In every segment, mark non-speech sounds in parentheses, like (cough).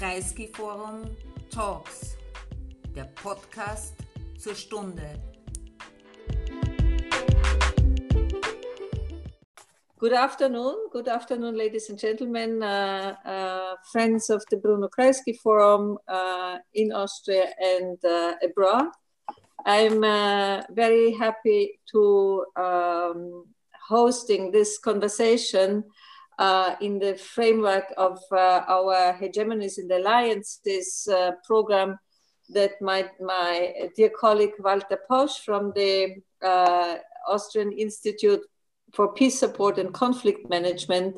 Kreisky Forum Talks, der Podcast zur Stunde. Good afternoon, good afternoon, ladies and gentlemen, uh, uh, friends of the Bruno Kreisky Forum uh, in Austria and uh, abroad. I'm uh, very happy to um, hosting this conversation uh, in the framework of uh, our Hegemonies in the Alliances uh, program that my, my dear colleague Walter Posch from the uh, Austrian Institute for Peace Support and Conflict Management.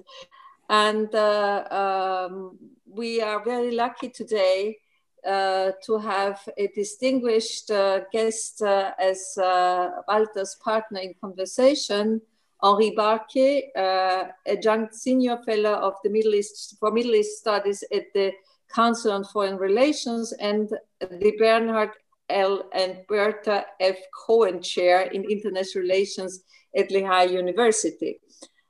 And uh, um, we are very lucky today uh, to have a distinguished guest as Walter's partner in conversation, Henri Barkey, uh, adjunct senior fellow of the Middle East for Middle East Studies at the Council on Foreign Relations and the Bernard L. and Bertha F. Cohen Chair in International Relations at Lehigh University.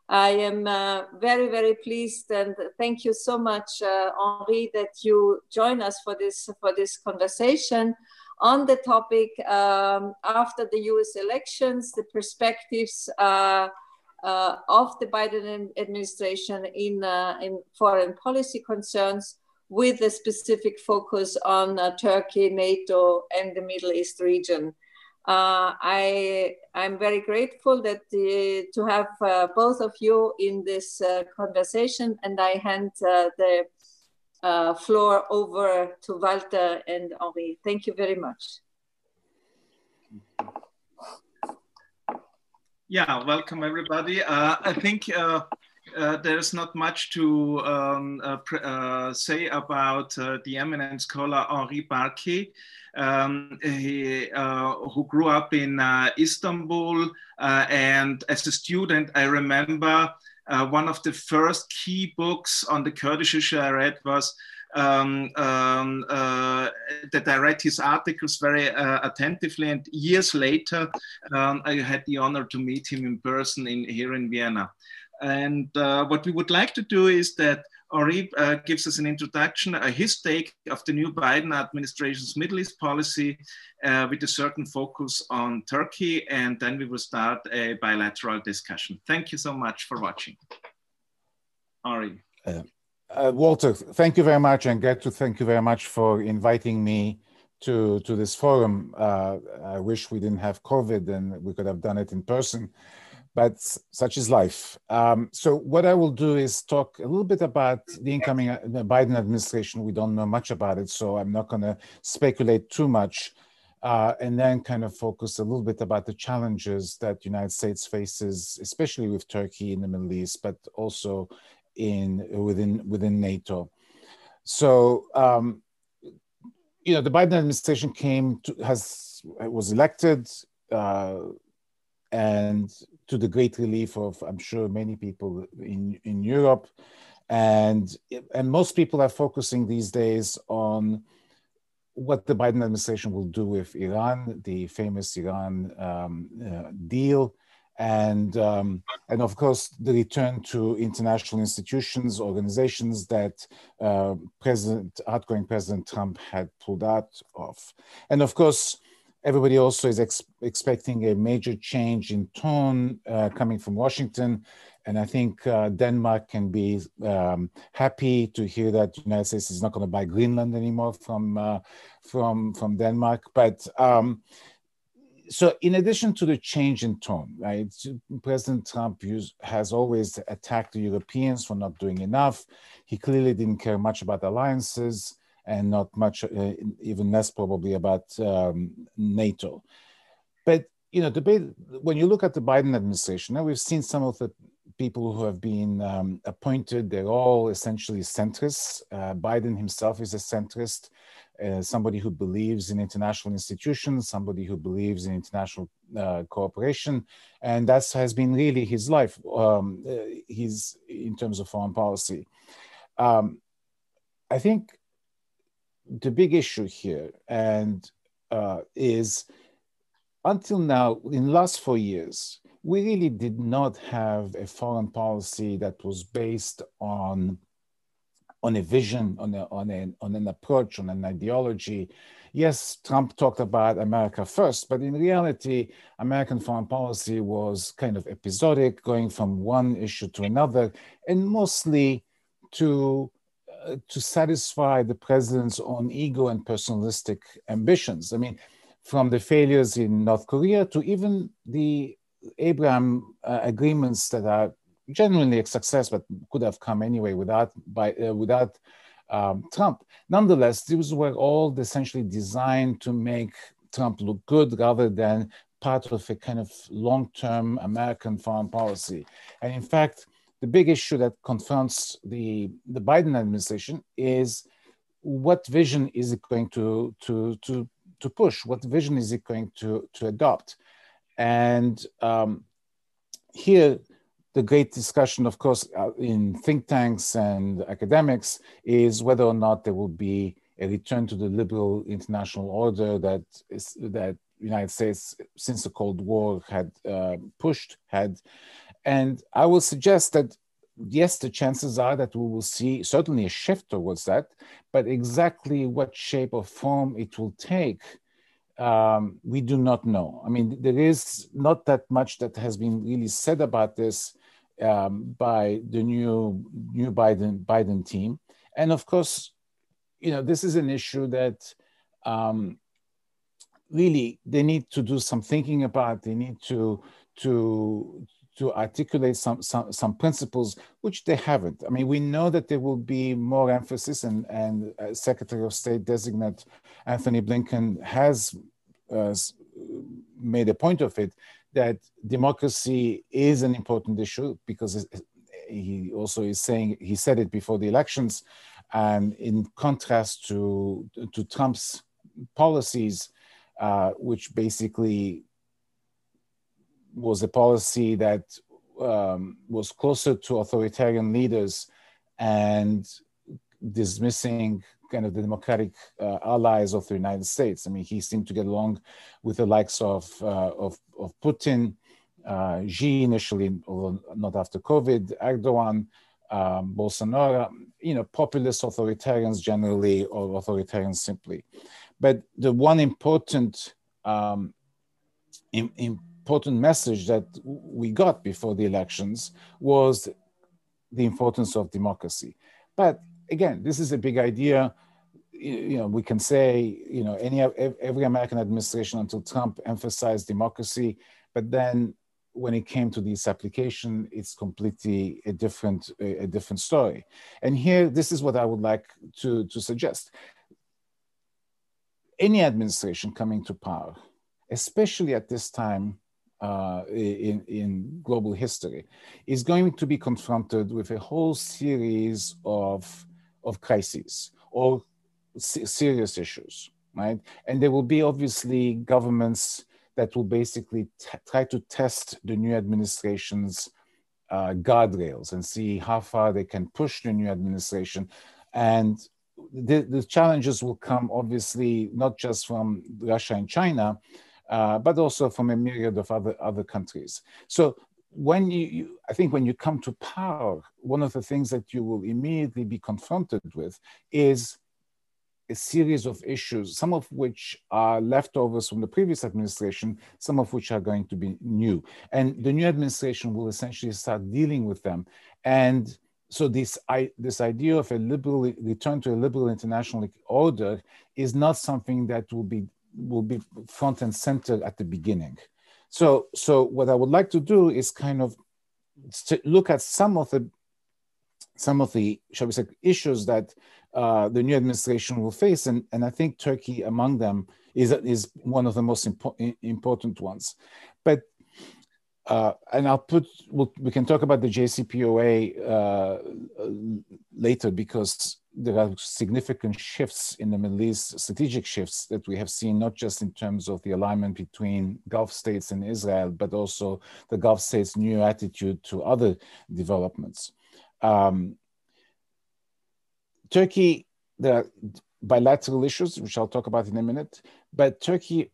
I am uh, very, very pleased and thank you so much, uh, Henri, that you join us for this, for this conversation on the topic um, after the US elections, the perspectives uh, uh, of the Biden administration in, uh, in foreign policy concerns with a specific focus on uh, Turkey, NATO, and the Middle East region. Uh, I, I'm very grateful that the, to have uh, both of you in this uh, conversation, and I hand the floor over to Walter and Henri. Thank you very much. Yeah, welcome everybody. Uh, I think uh, uh, there's not much to um, uh, uh, say about uh, the eminent scholar Henri Barkey, um, who grew up in Istanbul. and as a student, I remember one of the first key books on the Kurdish issue I read was um, um, uh, that I read his articles very uh, attentively. And years later, um, I had the honor to meet him in person in, here in Vienna. And uh, what we would like to do is that Henri uh, gives us an introduction, uh, his take of the new Biden administration's Middle East policy uh, with a certain focus on Turkey, and then we will start a bilateral discussion. Thank you so much for watching. Henri. Uh, Walter, thank you very much, and to thank you very much for inviting me to to this forum. Uh, I wish we didn't have COVID and we could have done it in person, but such is life. Um, so what I will do is talk a little bit about the incoming uh, Biden administration. We don't know much about it, so I'm not going to speculate too much. Uh, and then kind of focus a little bit about the challenges that the United States faces, especially with Turkey in the Middle East, but also in within within NATO. So um, you know, the Biden administration came to, has was elected, uh, and to the great relief of I'm sure many people in in Europe, and and most people are focusing these days on what the Biden administration will do with Iran, the famous Iran um, uh, deal, and um, and of course the return to international institutions, organizations that uh, President outgoing President Trump had pulled out of, and of course everybody also is ex expecting a major change in tone uh, coming from Washington. And I think uh, Denmark can be um, happy to hear that the United States is not going to buy Greenland anymore from uh, from from Denmark. But um, so in addition to the change in tone, right, President Trump has always attacked the Europeans for not doing enough. He clearly didn't care much about alliances and not much, uh, even less probably about um, NATO. But you know, debate when you look at the Biden administration, now we've seen some of the people who have been um, appointed. They're all essentially centrists. Uh, Biden himself is a centrist. Uh, somebody who believes in international institutions, somebody who believes in international uh, cooperation, and that has been really his life. Um, uh, in terms of foreign policy. Um, I think the big issue here and uh, is until now, in last four years, we really did not have a foreign policy that was based on on a vision, on, a, on, a, on an approach, on an ideology. Yes, Trump talked about America first, but in reality, American foreign policy was kind of episodic, going from one issue to another, and mostly to to satisfy the president's own ego and personalistic ambitions. I mean, from the failures in North Korea to even the Abraham uh, agreements that are genuinely a success, but could have come anyway without by uh, without um, Trump. Nonetheless, these were all essentially designed to make Trump look good rather than part of a kind of long-term American foreign policy. And in fact, the big issue that confronts the, the Biden administration is what vision is it going to, to, to, to push? What vision is it going to, to adopt? And um, here, the great discussion, of course, uh, in think tanks and academics is whether or not there will be a return to the liberal international order that is that United States since the Cold War had uh, pushed had, and I will suggest that yes, the chances are that we will see certainly a shift towards that, but exactly what shape or form it will take um, we do not know. I mean, there is not that much that has been really said about this um, by the new new Biden Biden team, and of course, you know, this is an issue that um, really they need to do some thinking about. They need to to to articulate some, some, some principles, which they haven't. I mean, we know that there will be more emphasis, and, and uh, Secretary of State designate Antony Blinken has uh, made a point of it that democracy is an important issue because he also is saying he said it before the elections, and in contrast to to Trump's policies, uh, which basically was a policy that um, was closer to authoritarian leaders and dismissing kind of the democratic uh, allies of the United States. I mean, he seemed to get along with the likes of uh, of, of Putin, uh, Xi initially, although not after COVID, Erdogan, um, Bolsonaro. You know, populist authoritarians generally, or authoritarians simply. But the one important um, in, in important message that we got before the elections was the importance of democracy. But again, this is a big idea. You know, we can say, you know, any every American administration until Trump emphasized democracy, but then when it came to this application, it's completely a different a different story. And here, this is what I would like to to suggest. Any administration coming to power, especially at this time uh, in, in global history, is going to be confronted with a whole series of, of crises or serious issues, right? And there will be obviously governments that will basically try to test the new administration's uh, guardrails and see how far they can push the new administration. And the, the challenges will come obviously not just from Russia and China, uh, but also from a myriad of other, other countries. So when you, you, I think when you come to power, one of the things that you will immediately be confronted with is a series of issues, some of which are leftovers from the previous administration, some of which are going to be new. And the new administration will essentially start dealing with them. And so this, I, this idea of a liberal return to a liberal international order is not something that will be will be front and center at the beginning. So, so what I would like to do is kind of look at some of the some of the shall we say issues that uh, the new administration will face, and, and I think Turkey among them is is one of the most impo- important ones. But uh, and I'll put we'll, we can talk about the JCPOA uh, later because there are significant shifts in the Middle East, strategic shifts that we have seen, not just in terms of the alignment between Gulf states and Israel, but also the Gulf states' new attitude to other developments. Um, Turkey, there are bilateral issues, which I'll talk about in a minute, but Turkey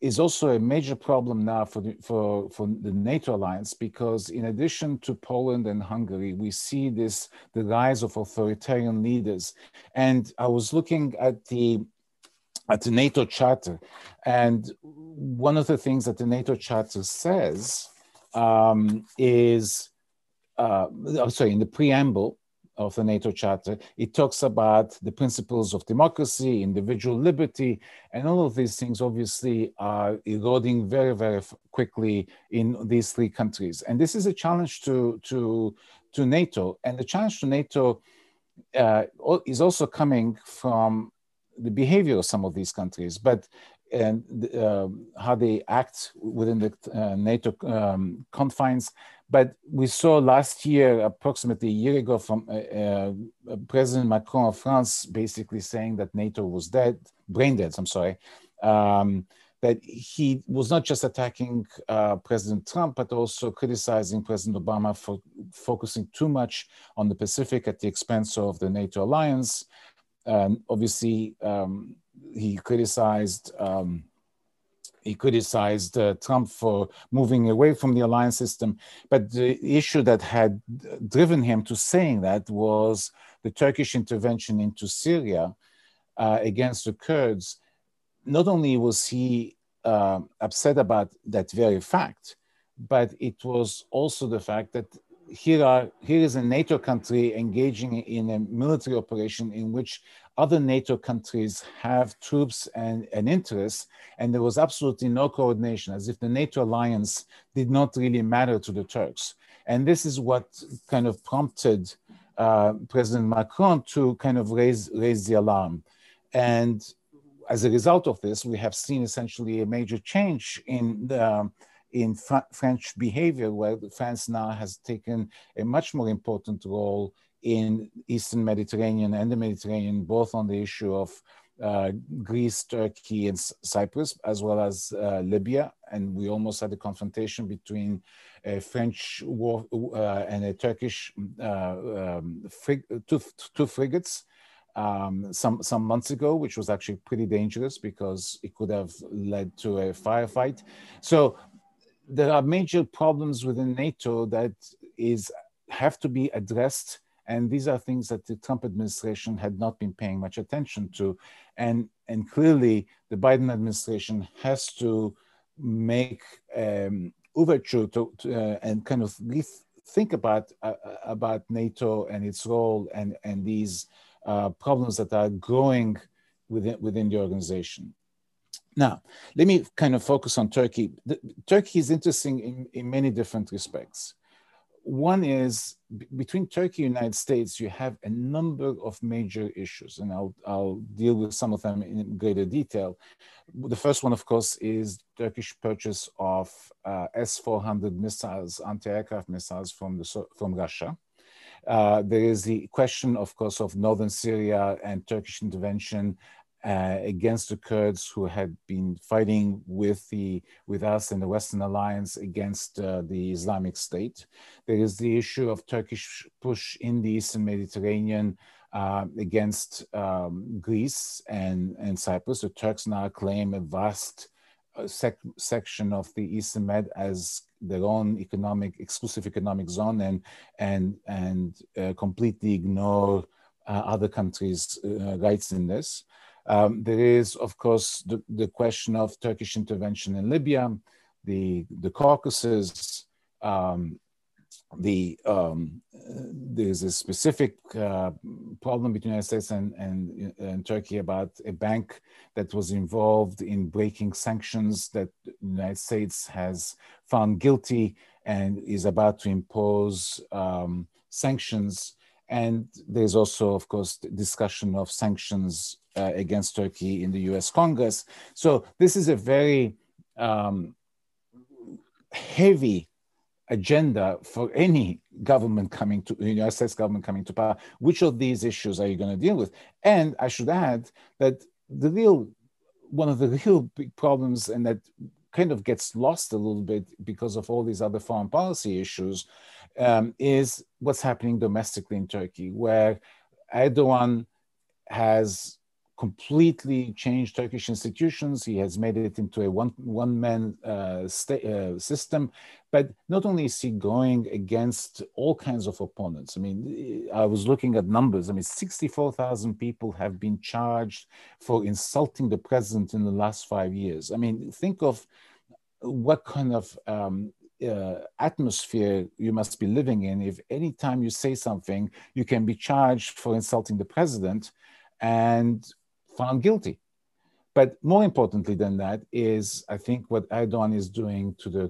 is also a major problem now for the, for, for the NATO alliance because in addition to Poland and Hungary, we see this the rise of authoritarian leaders. And I was looking at the at the NATO Charter, and one of the things that the NATO Charter says um, is, uh, oh, sorry, in the preamble of the NATO Charter, it talks about the principles of democracy, individual liberty, and all of these things obviously are eroding very, very quickly in these three countries. And this is a challenge to, to, to NATO. And the challenge to NATO uh, is also coming from the behavior of some of these countries, but and uh, how they act within the uh, NATO um, confines. But we saw last year, approximately a year ago, from uh, uh, President Macron of France basically saying that NATO was dead, brain dead, I'm sorry. Um, that he was not just attacking uh, President Trump, but also criticizing President Obama for focusing too much on the Pacific at the expense of the NATO alliance. Um, obviously, um, he criticized um, he criticized uh, Trump for moving away from the alliance system. But the issue that had driven him to saying that was the Turkish intervention into Syria uh, against the Kurds. Not only was he uh, upset about that very fact, but it was also the fact that here are here is a NATO country engaging in a military operation in which other NATO countries have troops and, and interests, and there was absolutely no coordination, as if the NATO alliance did not really matter to the Turks. And this is what kind of prompted uh, President Macron to kind of raise raise the alarm. And as a result of this, we have seen essentially a major change in the in Fr French behavior, where France now has taken a much more important role in Eastern Mediterranean and the Mediterranean, both on the issue of uh, Greece, Turkey, and Cyprus, as well as uh, Libya. And we almost had a confrontation between a French war uh, and a Turkish uh, um, frig two, two frigates um, some some months ago, which was actually pretty dangerous because it could have led to a firefight. So there are major problems within NATO that is have to be addressed and these are things that the Trump administration had not been paying much attention to and and clearly the Biden administration has to make um, overture to, to uh, and kind of think about uh, about NATO and its role and and these uh, problems that are growing within within the organization. Now, let me kind of focus on Turkey. The, Turkey is interesting in, in many different respects. One is between Turkey and United States, you have a number of major issues, and I'll, I'll deal with some of them in greater detail. The first one, of course, is Turkish purchase of uh, S-400 missiles, anti-aircraft missiles from, the, from Russia. Uh, there is the question, of course, of northern Syria and Turkish intervention uh, against the Kurds who had been fighting with the with us and the Western Alliance against uh, the Islamic State. There is the issue of Turkish push in the Eastern Mediterranean uh, against um, Greece and, and Cyprus. The Turks now claim a vast uh, sec section of the Eastern Med as their own economic exclusive economic zone and and and uh, completely ignore other countries' rights in this. Um, there is, of course, the, the question of Turkish intervention in Libya, the, the Caucasus, um, the um, there's a specific uh, problem between the United States and, and, and, Turkey about a bank that was involved in breaking sanctions that the United States has found guilty and is about to impose um, sanctions. And there's also, of course, discussion of sanctions uh, against Turkey in the US Congress. So this is a very um, heavy agenda for any government coming to United States government coming to power. Which of these issues are you going to deal with? And I should add that the real one of the real big problems, and that kind of gets lost a little bit because of all these other foreign policy issues, um, is what's happening domestically in Turkey, where Erdogan has completely changed Turkish institutions. He has made it into a one one man uh, uh, system. But not only is he going against all kinds of opponents. I mean, I was looking at numbers. I mean, 64,000 people have been charged for insulting the president in the last five years. I mean, think of what kind of um, uh, atmosphere you must be living in if anytime you say something, you can be charged for insulting the president and found guilty. But more importantly than that is, I think, what Erdogan is doing to the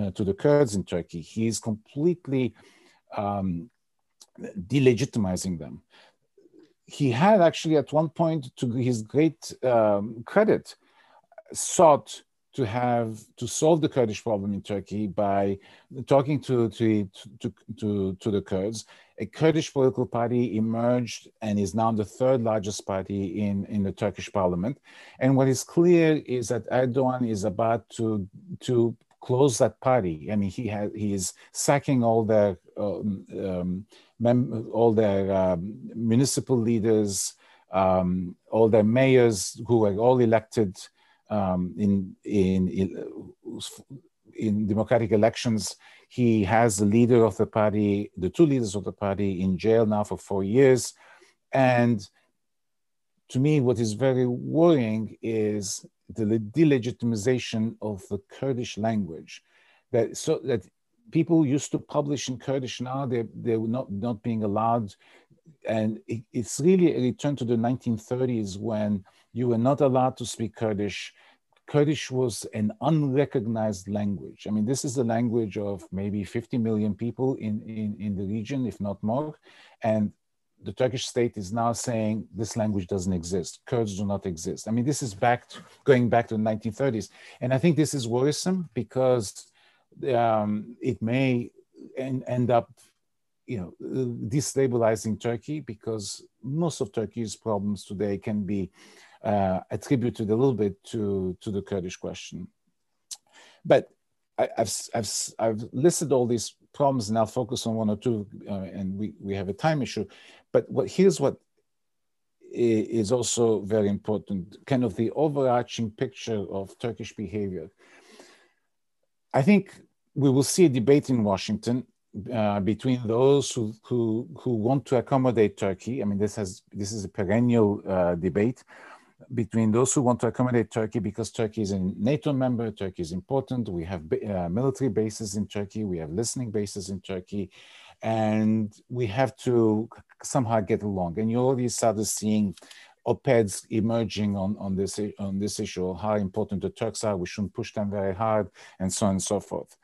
uh, to the Kurds in Turkey. He's completely um, delegitimizing them. He had actually, at one point, to his great um, credit, sought to have to solve the Kurdish problem in Turkey by talking to to to to, to the Kurds. A Kurdish political party emerged and is now the third largest party in in the Turkish parliament. And what is clear is that Erdogan is about to to close that party. I mean, he has he is sacking all their um, um, mem- all their um, municipal leaders, um, all their mayors who were all elected um, in, in, in in democratic elections. He has the leader of the party, the two leaders of the party, in jail now for four years, and to me, what is very worrying is the delegitimization of the Kurdish language. That so that people used to publish in Kurdish now they they're not not being allowed, and it, it's really a return to the 1930s when you were not allowed to speak Kurdish. Kurdish was an unrecognized language. I mean, this is the language of maybe 50 million people in, in, in the region, if not more. And the Turkish state is now saying this language doesn't exist. Kurds do not exist. I mean, this is back to, going back to the 1930s, and I think this is worrisome because um, it may en- end up, you know, destabilizing Turkey because most of Turkey's problems today can be uh, attributed a little bit to to the Kurdish question. But I, have I've I've listed all these problems and I'll focus on one or two, uh, and we we have a time issue. But what here's what is also very important, kind of the overarching picture of Turkish behavior. I think we will see a debate in Washington uh, between those who, who, who want to accommodate Turkey. I mean, this has this is a perennial uh, debate between those who want to accommodate Turkey because Turkey is a NATO member, Turkey is important. We have uh, military bases in Turkey, we have listening bases in Turkey, and we have to somehow get along. And you already started seeing op-eds emerging on, on this on this issue, how important the Turks are. We shouldn't push them very hard, and so on and so forth.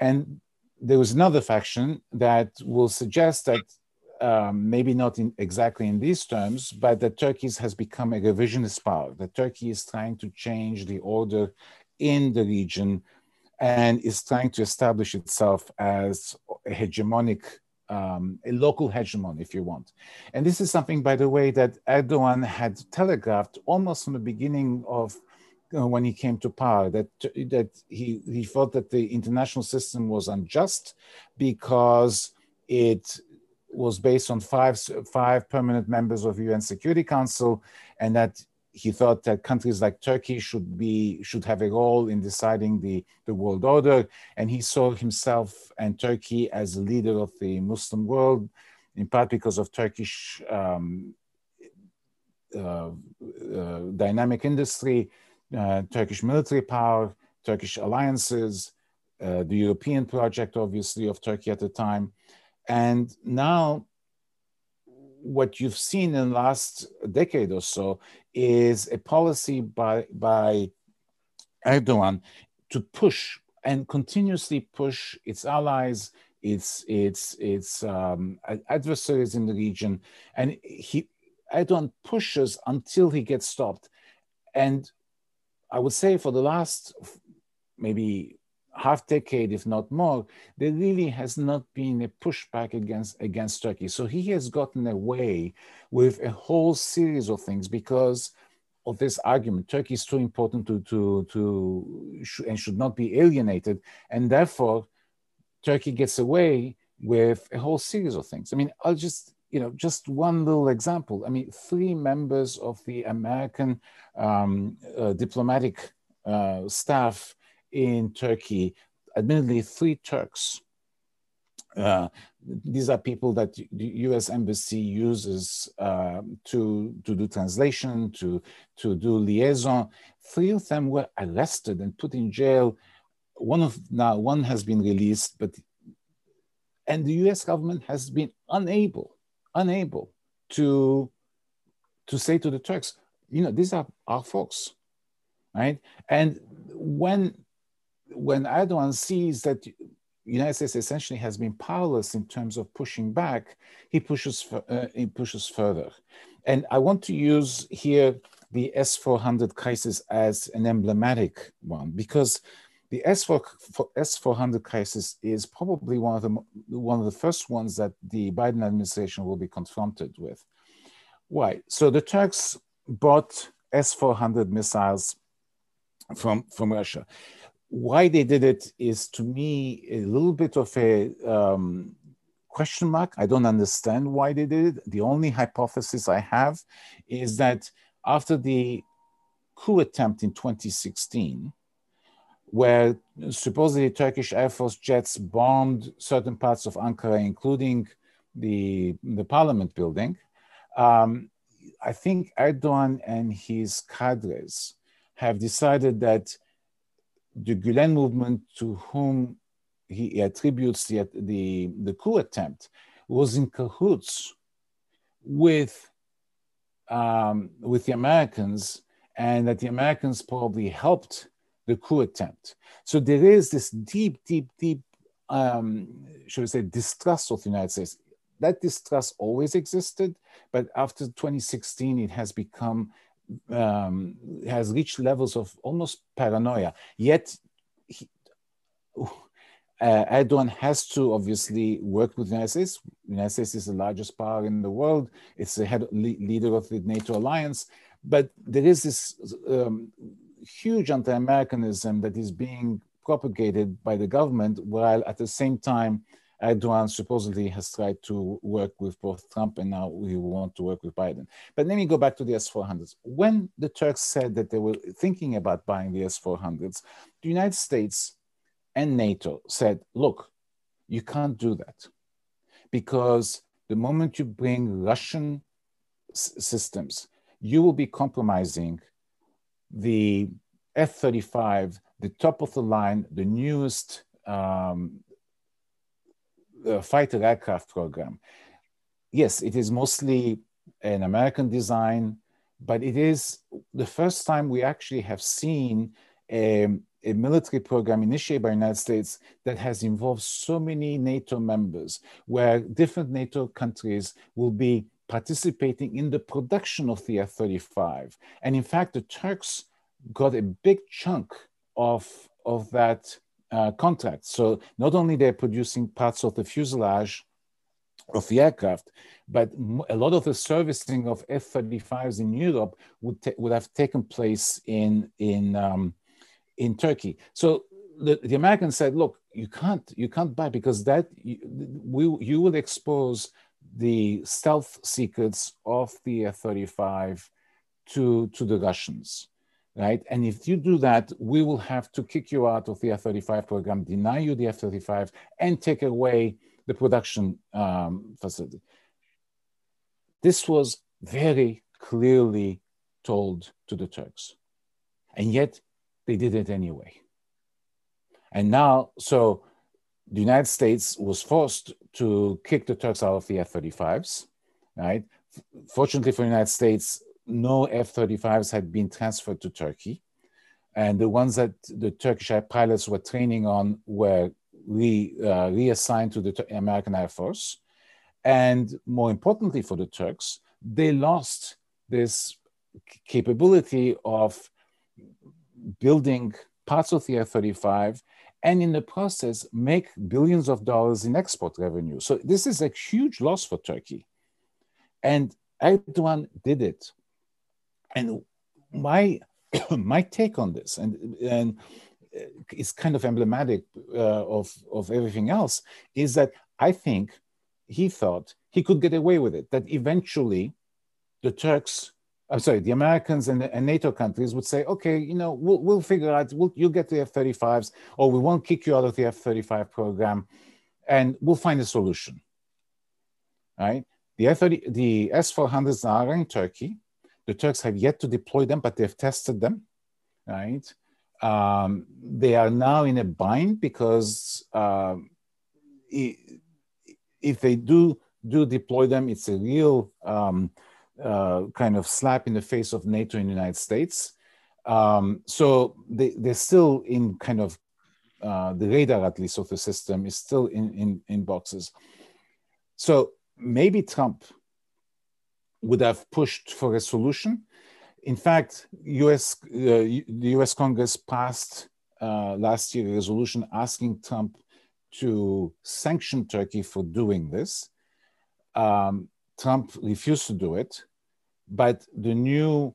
And there was another faction that will suggest that um, maybe not in exactly in these terms, but that Turkey has become a revisionist power. That Turkey is trying to change the order in the region and is trying to establish itself as a hegemonic, um, a local hegemon, if you want. And this is something, by the way, that Erdogan had telegraphed almost from the beginning of uh, when he came to power that that he, he thought that the international system was unjust because it was based on five five permanent members of UN Security Council, and that he thought that countries like Turkey should be should have a role in deciding the, the world order, and he saw himself and Turkey as a leader of the Muslim world, in part because of Turkish um, uh, uh, dynamic industry, uh, Turkish military power, Turkish alliances, uh, the European project, obviously, of Turkey at the time, and now what you've seen in the last decade or so is a policy by, by Erdogan to push and continuously push its allies, its its its um, adversaries in the region, and he Erdogan pushes until he gets stopped. And I would say for the last maybe half decade, if not more, there really has not been a pushback against against Turkey. So he has gotten away with a whole series of things because of this argument. Turkey is too important to to to and should not be alienated, and therefore Turkey gets away with a whole series of things. I mean, I'll just you know, just one little example. I mean, three members of the American um, uh, diplomatic uh, staff in Turkey, admittedly, three Turks. Uh, these are people that the U.S. embassy uses uh, to to do translation, to to do liaison. Three of them were arrested and put in jail. One of now one has been released, but and the U.S. government has been unable unable to to say to the Turks, you know, these are our folks, right? And when when Erdogan sees that United States essentially has been powerless in terms of pushing back, he pushes uh, he pushes further. And I want to use here the S400 crisis as an emblematic one because the S4, S400 crisis is probably one of the one of the first ones that the Biden administration will be confronted with. Why? So the Turks bought S400 missiles from from Russia. Why they did it is to me a little bit of a um, question mark. I don't understand why they did it. The only hypothesis I have is that after the coup attempt in 2016, where supposedly Turkish Air Force jets bombed certain parts of Ankara, including the, the parliament building. Um, I think Erdogan and his cadres have decided that the Gulen movement, to whom he attributes the, the, the coup attempt, was in cahoots with, um, with the Americans, and that the Americans probably helped the coup attempt. So there is this deep, deep, deep, um, should we say, distrust of the United States. That distrust always existed, but after 2016, it has become, um, has reached levels of almost paranoia. Yet, he, uh, Erdogan has to obviously work with the United States. The United States is the largest power in the world. It's the head leader of the NATO alliance. But there is this um, huge anti-Americanism that is being propagated by the government, while at the same time, Erdogan supposedly has tried to work with both Trump and now we want to work with Biden. But let me go back to the S-400s. When the Turks said that they were thinking about buying the S-400s, the United States and NATO said, look, you can't do that because the moment you bring Russian systems, you will be compromising the F-35, the top of the line, the newest um, uh, fighter aircraft program. Yes, it is mostly an American design, but it is the first time we actually have seen a, a military program initiated by the United States that has involved so many NATO members, where different NATO countries will be participating in the production of the F-35. And in fact, the Turks got a big chunk of, of that uh, contract. So not only they're producing parts of the fuselage of the aircraft, but a lot of the servicing of F-35s in Europe would, would have taken place in, in, um, in Turkey. So the, the Americans said, look, you can't, you can't buy because that, you, we, you will expose the stealth secrets of the F-35 to, to the Russians right? And if you do that, we will have to kick you out of the F-35 program, deny you the F-35, and take away the production um, facility. This was very clearly told to the Turks. And yet they did it anyway. And now, so the United States was forced to kick the Turks out of the F-35s, right? Fortunately for the United States, no F-35s had been transferred to Turkey. And the ones that the Turkish pilots were training on were re, uh, reassigned to the American Air Force. And more importantly for the Turks, they lost this capability of building parts of the F-35 and in the process make billions of dollars in export revenue. So this is a huge loss for Turkey. And Erdogan did it and my (clears throat) my take on this, and and it's kind of emblematic uh, of of everything else, is that I think he thought he could get away with it, that eventually the Turks, I'm sorry, the Americans and, and NATO countries would say, okay, you know, we'll, we'll figure out, we'll, you'll get the F 35s, or we won't kick you out of the F 35 program, and we'll find a solution. Right? The, F-30, the S 400s are in Turkey. The Turks have yet to deploy them, but they've tested them. Right? Um, they are now in a bind because uh, if they do do deploy them, it's a real um, uh, kind of slap in the face of NATO and the United States. Um, so they, they're still in kind of uh, the radar, at least, of the system is still in, in, in boxes. So maybe Trump would have pushed for a solution. In fact, US, uh, the US Congress passed uh, last year a resolution asking Trump to sanction Turkey for doing this. Um, Trump refused to do it, but the new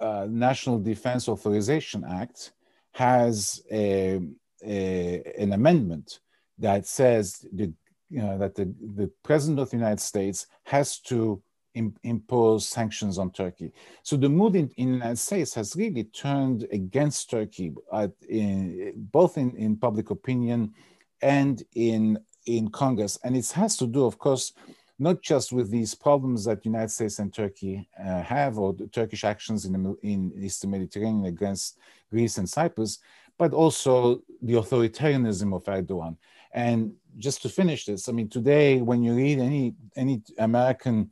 uh, National Defense Authorization Act has a, a, an amendment that says the, you know, that the, the President of the United States has to Im impose sanctions on Turkey. So the mood in, in, the United States has really turned against Turkey, at, in, both in, in public opinion and in in Congress. And it has to do, of course, not just with these problems that the United States and Turkey uh, have, or the Turkish actions in the in Eastern Mediterranean against Greece and Cyprus, but also the authoritarianism of Erdogan. And just to finish this, I mean, today when you read any any American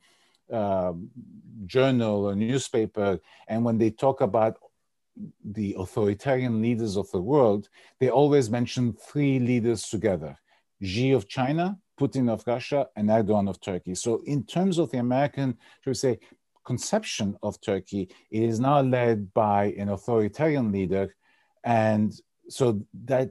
uh, journal or newspaper, and when they talk about the authoritarian leaders of the world, they always mention three leaders together Xi of China, Putin of Russia, and Erdogan of Turkey. So, in terms of the American, should we say, conception of Turkey, it is now led by an authoritarian leader. And so that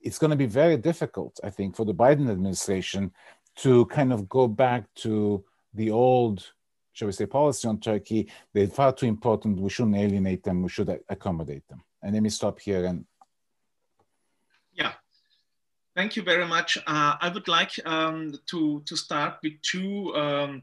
it's going to be very difficult, I think, for the Biden administration to kind of go back to the old shall we say, policy on Turkey, they're far too important. We shouldn't alienate them. We should accommodate them. And let me stop here. And yeah, thank you very much. Uh, I would like um, to to start with two. Um,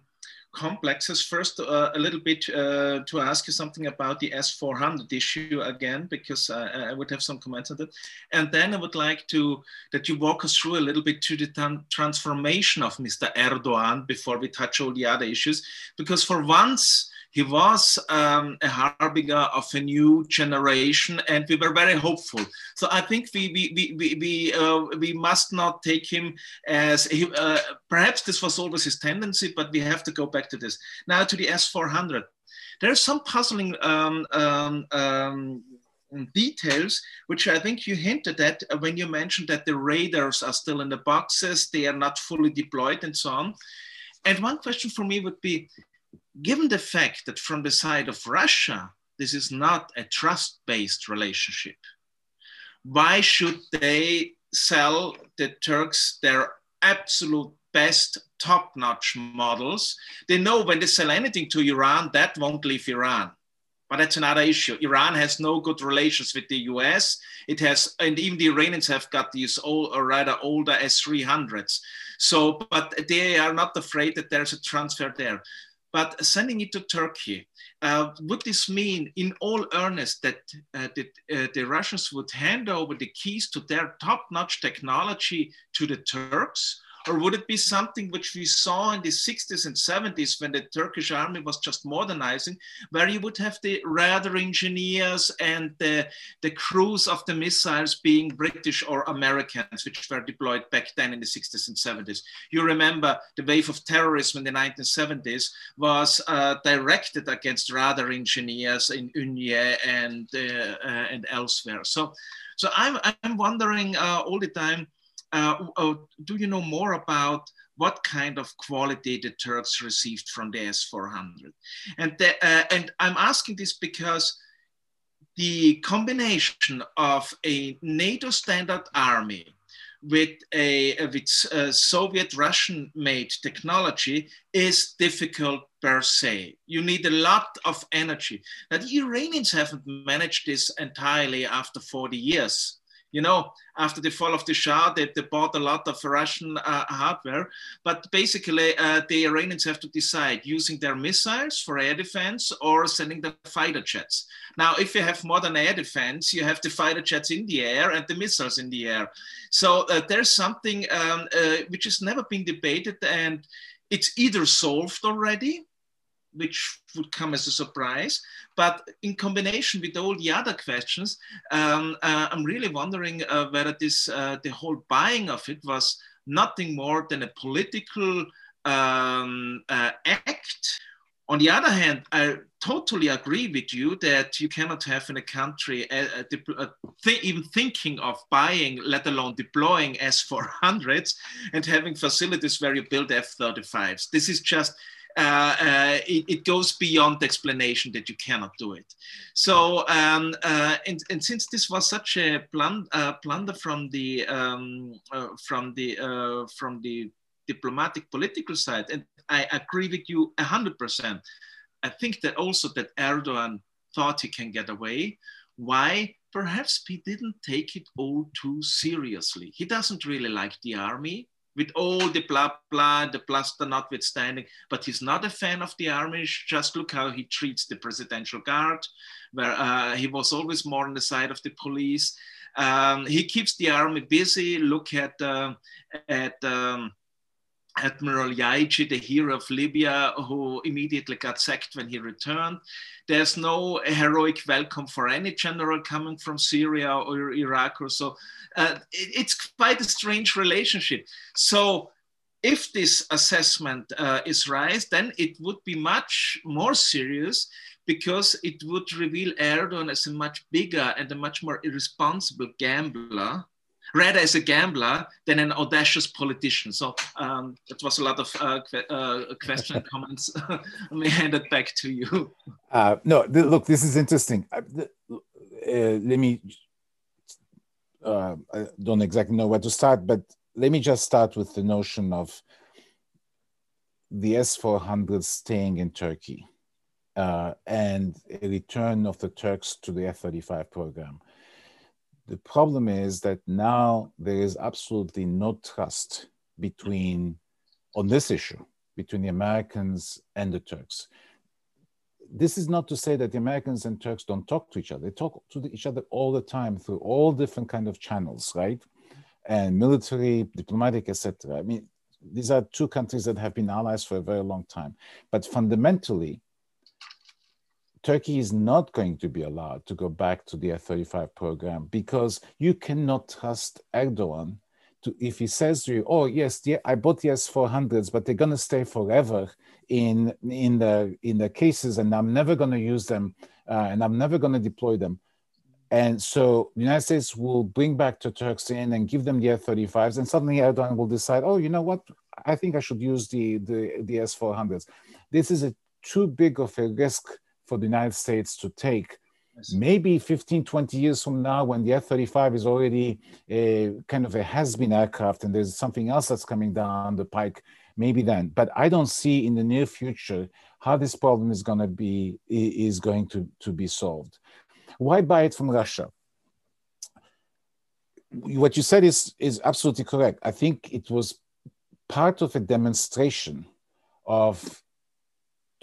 complexes. First, uh, a little bit uh, to ask you something about the S400 issue again, because uh, I would have some comments on that. And then I would like to that you walk us through a little bit to the transformation of Mr. Erdogan before we touch all the other issues, because for once he was um, a harbinger of a new generation, and we were very hopeful. So I think we we we we uh, we must not take him as he, uh, perhaps this was always his tendency, but we have to go back to this now to the S400. There are some puzzling. Um, um, um, details, which I think you hinted at when you mentioned that the radars are still in the boxes, they are not fully deployed, and so on. And one question for me would be given the fact that from the side of Russia, this is not a trust based relationship, why should they sell the Turks their absolute best top notch models? They know when they sell anything to Iran, that won't leave Iran. But that's another issue. Iran has no good relations with the US. It has, and even the Iranians have got these old, or rather older S300s. So, but they are not afraid that there's a transfer there. But sending it to Turkey, uh, would this mean in all earnest that uh, the, uh, the Russians would hand over the keys to their top-notch technology to the Turks? Or would it be something which we saw in the 60s and 70s when the Turkish army was just modernizing, where you would have the radar engineers and the, the crews of the missiles being British or Americans, which were deployed back then in the 60s and 70s? You remember the wave of terrorism in the 1970s was uh, directed against radar engineers in Ünye and, uh, uh, and elsewhere. So, so I'm, I'm wondering uh, all the time, Uh, oh, do you know more about what kind of quality the Turks received from the S-400? And, the, uh, and I'm asking this because the combination of a NATO standard army with a uh, with a uh, Soviet Russian made technology is difficult per se. You need a lot of energy. Now the Iranians haven't managed this entirely after 40 years you know, after the fall of the Shah, they, they bought a lot of Russian uh, hardware. But basically, uh, the Iranians have to decide using their missiles for air defense or sending the fighter jets. Now, if you have modern air defense, you have the fighter jets in the air and the missiles in the air. So uh, there's something um, uh, which has never been debated, and it's either solved already which would come as a surprise. But in combination with all the other questions, um, uh, I'm really wondering uh, whether this uh, the whole buying of it was nothing more than a political um, uh, act. On the other hand, I totally agree with you that you cannot have in a country a, a, a th even thinking of buying, let alone deploying S-400s and having facilities where you build F-35s. This is just uh, uh, it, it, goes beyond explanation that you cannot do it. So, um, uh, and, and, since this was such a plan, uh, plunder from the um, uh, from the from the diplomatic political side, and I agree with you hundred percent. I think that also that Erdogan thought he can get away. Why? Perhaps he didn't take it all too seriously. He doesn't really like the army with all the blah blah, the plaster notwithstanding. But he's not a fan of the army. Just look how he treats the presidential guard, where uh, he was always more on the side of the police. Um, he keeps the army busy. Look at uh, at um, Admiral Yaycı, the hero of Libya, who immediately got sacked when he returned. There's no heroic welcome for any general coming from Syria or Iraq or so. Uh, it, it's quite a strange relationship. So, if this assessment uh, is right, then it would be much more serious because it would reveal Erdogan as a much bigger and a much more irresponsible gambler rather as a gambler than an audacious politician. So um, it was a lot of uh, que- uh, question and comments. (laughs) Let me hand it back to you. Uh, no, th- look, this is interesting. Uh, uh, let me. Uh, I don't exactly know where to start, but let me just start with the notion of the S400 staying in Turkey and a return of the Turks to the F 35 program the problem is that now there is absolutely no trust between, on this issue, between the Americans and the Turks. This is not to say that the Americans and Turks don't talk to each other. They talk to each other all the time through all different kind of channels, right? And military, diplomatic, etc. I mean, these are two countries that have been allies for a very long time. But fundamentally, Turkey is not going to be allowed to go back to the F 35 program because you cannot trust Erdogan to, if he says to you, oh, yes, the, I bought the S 400s, but they're going to stay forever in, in, the, in the cases and I'm never going to use them uh, and I'm never going to deploy them. And so the United States will bring back the Turks in and give them the F 35s, and suddenly Erdogan will decide, oh, you know what? I think I should use the, the, the S 400s. This is a too big of a risk for the United States to take. Yes. Maybe 15, 20 years from now, when the F 35 is already a kind of a has been aircraft and there's something else that's coming down the pike, maybe then. But I don't see in the near future how this problem is going to be is going to, to be solved. Why buy it from Russia? What you said is, is absolutely correct. I think it was part of a demonstration of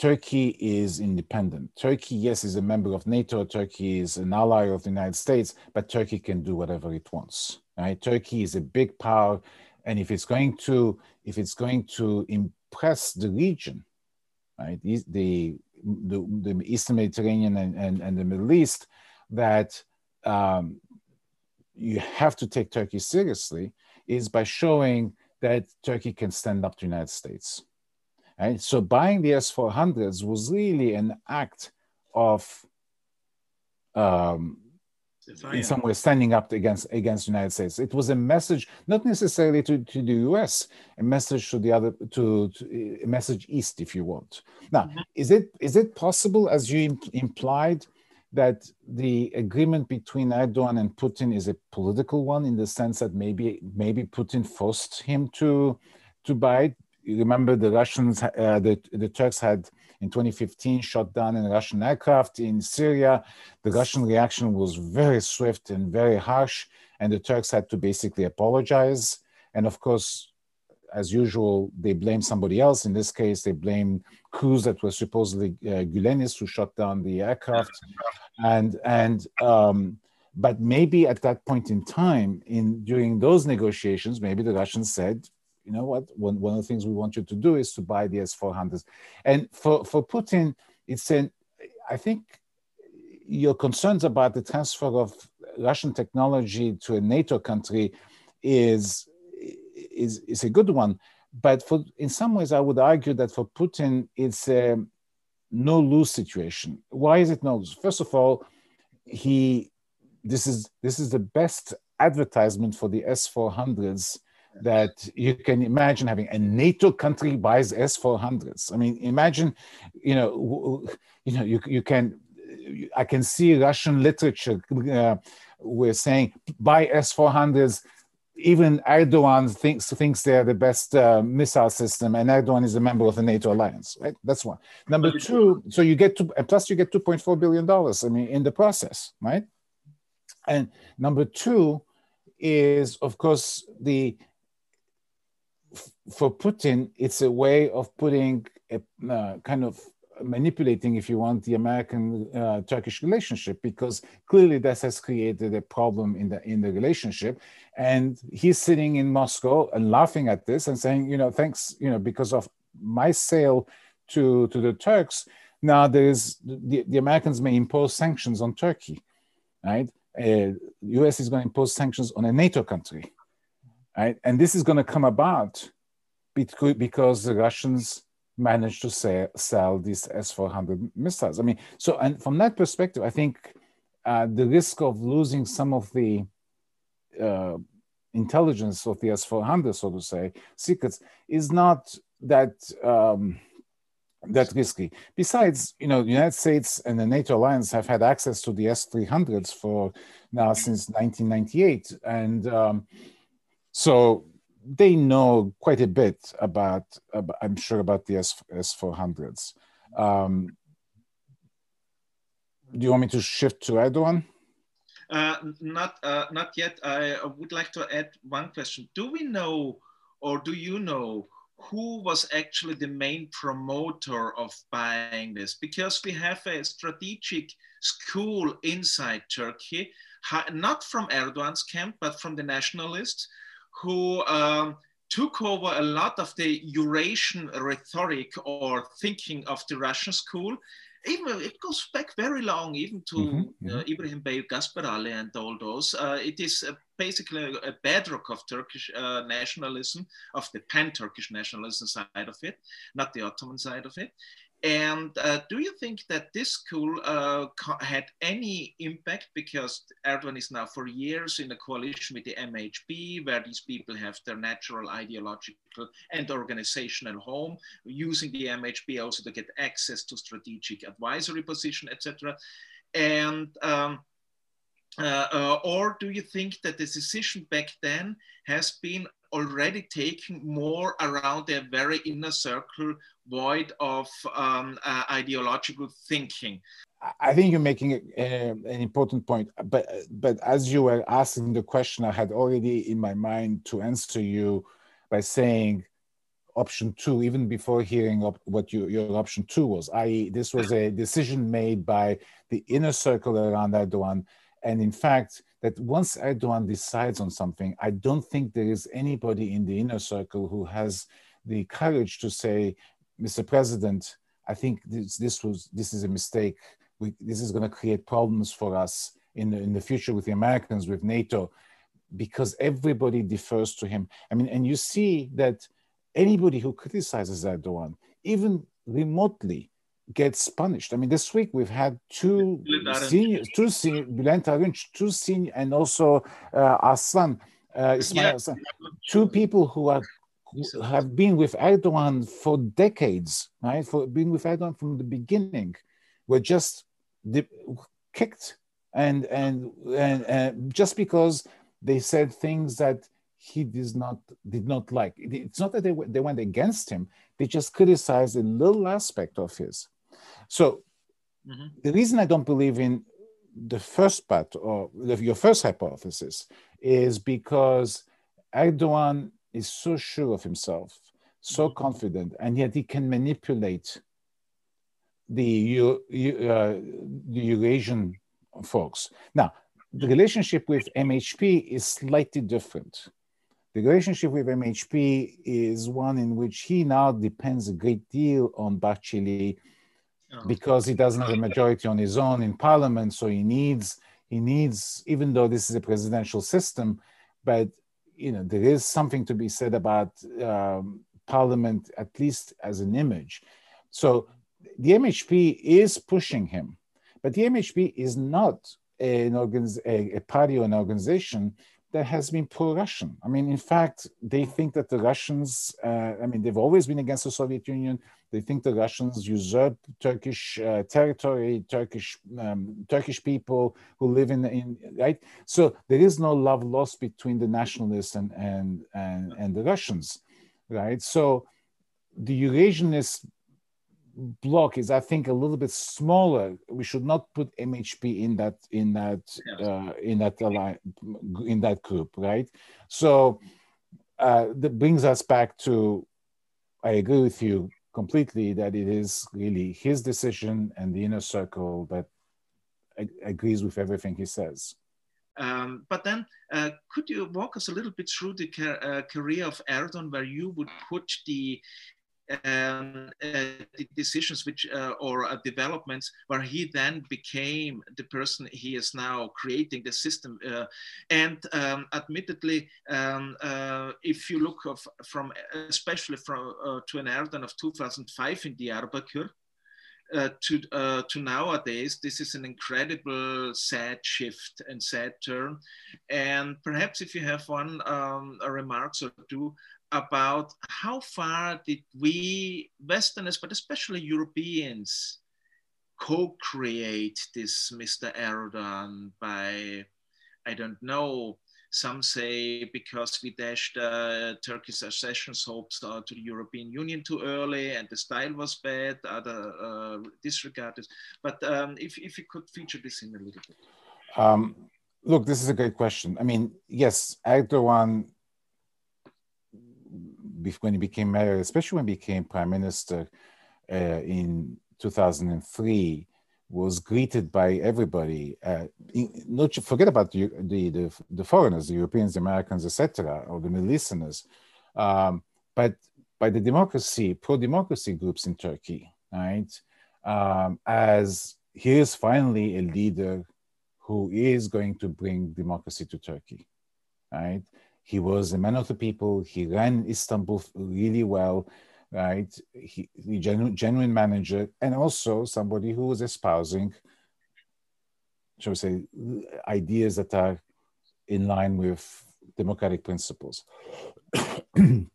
Turkey is independent. Turkey, yes, is a member of NATO. Turkey is an ally of the United States, but Turkey can do whatever it wants. Right? Turkey is a big power, and if it's going to if it's going to impress the region, right, the the, the Eastern Mediterranean and, and, and the Middle East, that um, you have to take Turkey seriously, is by showing that Turkey can stand up to the United States Right? So buying the S400s was really an act of, um, in some way, standing up against against the United States. It was a message, not necessarily to, to the U.S., a message to the other, to, to a message east, if you want. Now, mm-hmm. is it is it possible, as you imp- implied? that the agreement between Erdogan and Putin is a political one in the sense that maybe maybe Putin forced him to to buy it you remember the Russians, uh, the, the Turks had in 2015 shot down a Russian aircraft in Syria. The Russian reaction was very swift and very harsh. and the Turks had to basically apologize. And of course, as usual, they blame somebody else. In this case, they blame crews that were supposedly uh, Gulenists who shot down the aircraft. And and um, but maybe at that point in time, in during those negotiations, maybe the Russians said, you know what, one, one of the things we want you to do is to buy the S-400s. And for, for Putin, it's an, I think your concerns about the transfer of Russian technology to a NATO country is, is, is a good one. But for, in some ways, I would argue that for Putin, it's a no lose situation. Why is it no lose? First of all, he this is this is the best advertisement for the S400s that you can imagine having a NATO country buys S400s. I mean, imagine, you know, you know, you, you can, I can see Russian literature. Uh, we're saying buy S400s. Even Erdogan thinks thinks they're the best uh, missile system, and Erdogan is a member of the NATO alliance. Right, that's one. Number two, so you get to plus you get two point four billion dollars. I mean, in the process, right? And number two is, of course, the for Putin, it's a way of putting a uh, kind of manipulating, if you want, the American-Turkish uh, relationship, because clearly this has created a problem in the in the relationship, and he's sitting in Moscow and laughing at this and saying, you know, thanks, you know, because of my sale to to the Turks, now there is the, the Americans may impose sanctions on Turkey, right? uh, US is going to impose sanctions on a NATO country, right? And this is going to come about because the Russians managed to say, sell these S-400 missiles. I mean, so and from that perspective, I think uh, the risk of losing some of the uh, intelligence of the S-400, so to say, secrets, is not that. Um, that risky. Besides, you know, the United States and the NATO alliance have had access to the S-300s for now since 1998, and um, so they know quite a bit about, about I'm sure, about the S S-400s. Um, do you want me to shift to Erdogan? Uh, not, uh, not yet. I would like to add one question. Do we know, or do you know, who was actually the main promoter of buying this because we have a strategic school inside Turkey, not from Erdogan's camp, but from the nationalists who um, took over a lot of the Eurasian rhetoric or thinking of the Russian school even it goes back very long, even to mm-hmm, uh, Ibrahim Bey Gaspıralı and all those. Uh, it is uh, basically a, a, bedrock of Turkish uh, nationalism, of the pan-Turkish nationalism side of it, not the Ottoman side of it. And uh, do you think that this school uh, had any impact because Erdogan is now for years in a coalition with the MHP, where these people have their natural ideological and organizational home, using the MHP also to get access to strategic advisory position, etc. And um, uh, uh, or do you think that the decision back then has been already taking more around their very inner circle void of um, uh, ideological thinking. I think you're making a, a, an important point, but but as you were asking the question, I had already in my mind to answer you by saying option two, even before hearing what you, your option two was, i.e., this was a decision made by the inner circle around Erdogan, and in fact, that once Erdogan decides on something, I don't think there is anybody in the inner circle who has the courage to say, Mr. President, I think this, this was this is a mistake. We, this is going to create problems for us in the, in the future with the Americans, with NATO, because everybody defers to him. I mean, and you see that anybody who criticizes Erdogan, even remotely, gets punished. I mean, this week we've had two senior, two senior, Bülent Arınç, two senior, and also uh, Aslan, uh, Ismail yeah. two people who are who have been with Erdogan for decades, right? For being with Erdogan from the beginning, were just kicked, and and and uh, just because they said things that he does not did not like. It's not that they they went against him; they just criticized a little aspect of his. So mm-hmm. the reason I don't believe in the first part, or your first hypothesis, is because Erdogan is so sure of himself, so mm-hmm. confident, and yet he can manipulate the, uh, the Eurasian folks. Now, the relationship with MHP is slightly different. The relationship with MHP is one in which he now depends a great deal on oh. Because he doesn't have a majority on his own in parliament. So he needs, he needs, even though this is a presidential system, but you know there is something to be said about um, parliament, at least as an image. So the MHP is pushing him, but the MHP is not an organiz- a, a party or an organization that has been pro-Russian. I mean, in fact, they think that the Russians, uh, I mean, they've always been against the Soviet Union. They think the Russians usurp Turkish uh, territory, Turkish um, Turkish people who live in, in right. So there is no love lost between the nationalists and and and, and the Russians, right? So the Eurasianist block is, I think, a little bit smaller. We should not put MHP in that in that uh, in that line, in that group, right? So uh, that brings us back to. I agree with you completely that it is really his decision and the inner circle that agrees with everything he says. Um, but then, uh, could you walk us a little bit through the uh, career of Erdogan, where you would put the um, decisions which uh, or uh, developments where he then became the person he is now creating the system and um, admittedly um, if you look of, from especially from to an Erdogan of 2005 in Diyarbakir uh, to uh, to nowadays, this is an incredible sad shift and sad turn. And perhaps if you have one um, remarks or two about how far did we Westerners, but especially Europeans, co-create this Mr. Erdogan by, I don't know, some say because we dashed uh, Turkish accession hopes uh, to the European Union too early and the style was bad, other uh, disregarded. But um, if, if you could feature this in a little bit. Um, look, this is a great question. I mean, yes, Erdogan when he became mayor, especially when he became prime minister uh, in 2003, was greeted by everybody. Uh, not forget about the, the, the, foreigners, the Europeans, the Americans, etc., or the Middle Easterners, um, but by the democracy, pro-democracy groups in Turkey, right? Um, as here's finally a leader who is going to bring democracy to Turkey, right? He was a man of the people. He ran Istanbul really well, right? He, he genuine, genuine manager, and also somebody who was espousing, shall we say, ideas that are in line with democratic principles. (clears throat)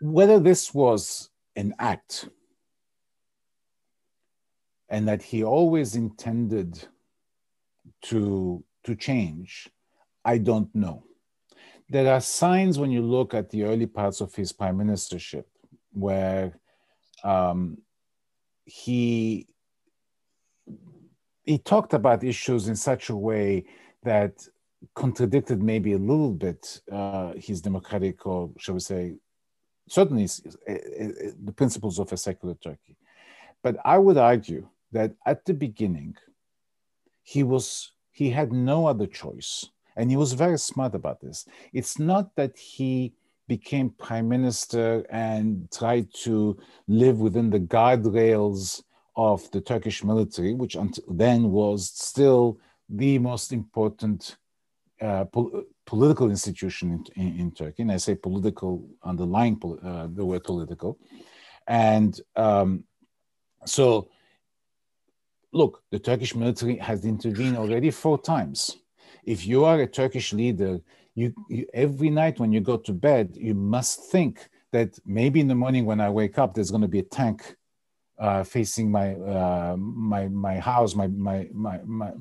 Whether this was an act and that he always intended to to change, I don't know there are signs when you look at the early parts of his prime ministership where um, he he talked about issues in such a way that contradicted maybe a little bit uh, his democratic or shall we say certainly uh, the principles of a secular turkey. But i would argue that at the beginning he was he had no other choice and he was very smart about this. It's not that he became prime minister and tried to live within the guardrails of the Turkish military, which until then was still the most important uh, pol- political institution in, in, in, Turkey. And I say political, underlying pol- uh, the word political. And um, so, look, the Turkish military has intervened already four times if you are a Turkish leader, you, you, every night when you go to bed, you must think that maybe in the morning when I wake up, there's going to be a tank uh, facing my uh, my my house, my my my my,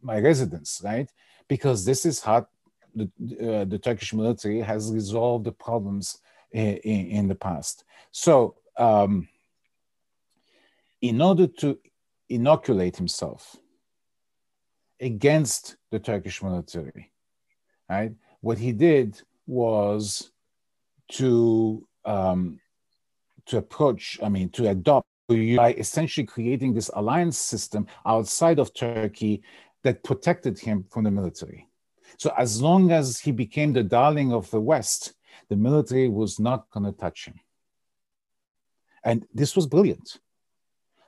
my residence, right? Because this is how the, uh, the Turkish military has resolved the problems in, in, in the past. So, um, in order to inoculate himself against the Turkish military. Right? What he did was to um, to approach, I mean, to adopt by essentially creating this alliance system outside of Turkey that protected him from the military. So as long as he became the darling of the West, the military was not going to touch him. And this was brilliant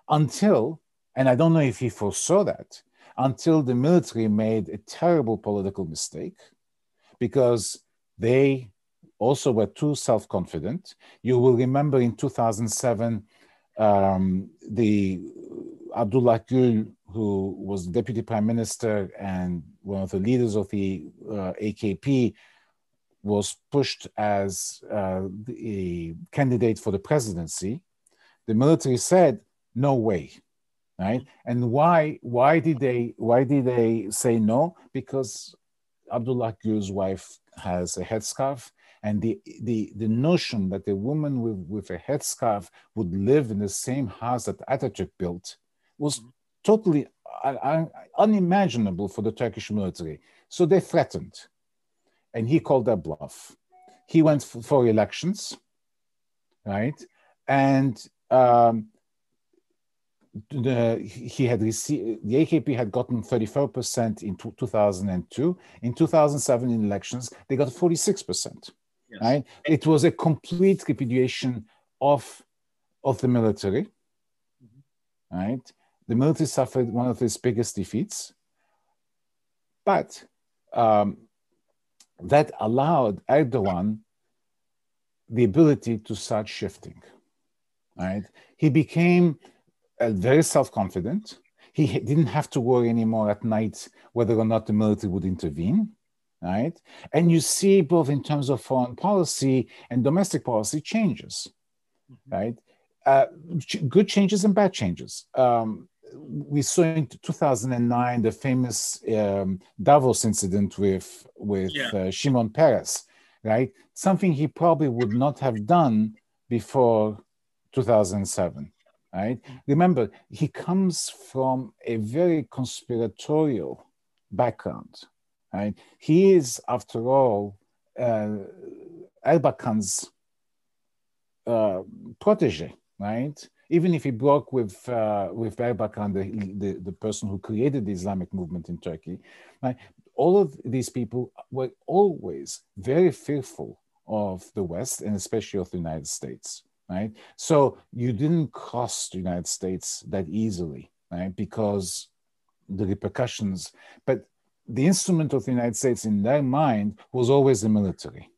until, and I don't know if he foresaw that, until the military made a terrible political mistake because they also were too self confident. You will remember in 2007, um, the Abdullah Gül, who was deputy prime minister and one of the leaders of the uh, AKP, was pushed as uh, a candidate for the presidency. The military said, "No way." Right? And why? Why did they? Why did they say no? Because Abdullah Gül's wife has a headscarf, and the, the, the notion that a woman with, with a headscarf would live in the same house that Atatürk built was totally unimaginable for the Turkish military. So they threatened, and he called their bluff. He went for, for elections, right? And um, the, he had received the AKP had gotten 34% in 2002. In 2007 in elections, they got 46%. Yes. Right? It was a complete repudiation of of the military. Mm-hmm. Right? The military suffered one of its biggest defeats, but um, that allowed Erdogan the ability to start shifting. Right? He became uh, very self-confident. He didn't have to worry anymore at night whether or not the military would intervene, right? And you see both in terms of foreign policy and domestic policy changes, mm-hmm. right? Uh, ch- good changes and bad changes. Um, we saw in 2009 the famous um, Davos incident with with yeah. uh, Shimon Peres, right? Something he probably would not have done before 2007 right? Remember, he comes from a very conspiratorial background, right? He is, after all, uh, Erbakan's uh, protege, right? Even if he broke with uh, with Erbakan, the, the, the person who created the Islamic movement in Turkey, right? All of these people were always very fearful of the West and especially of the United States, right? So you didn't cost the United States that easily, right? Because the repercussions, but the instrument of the United States in their mind was always the military.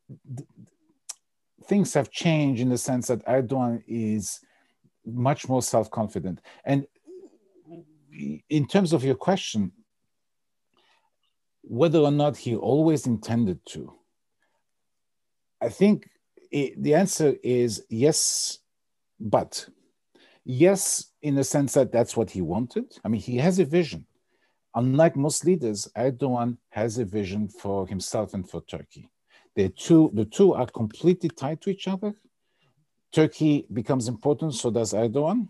Things have changed in the sense that Erdogan is much more self confident. And in terms of your question, whether or not he always intended to, I think the answer is yes, but yes, in the sense that that's what he wanted. I mean, he has a vision. Unlike most leaders, Erdogan has a vision for himself and for Turkey. The two, the two are completely tied to each other. Turkey becomes important, so does Erdogan,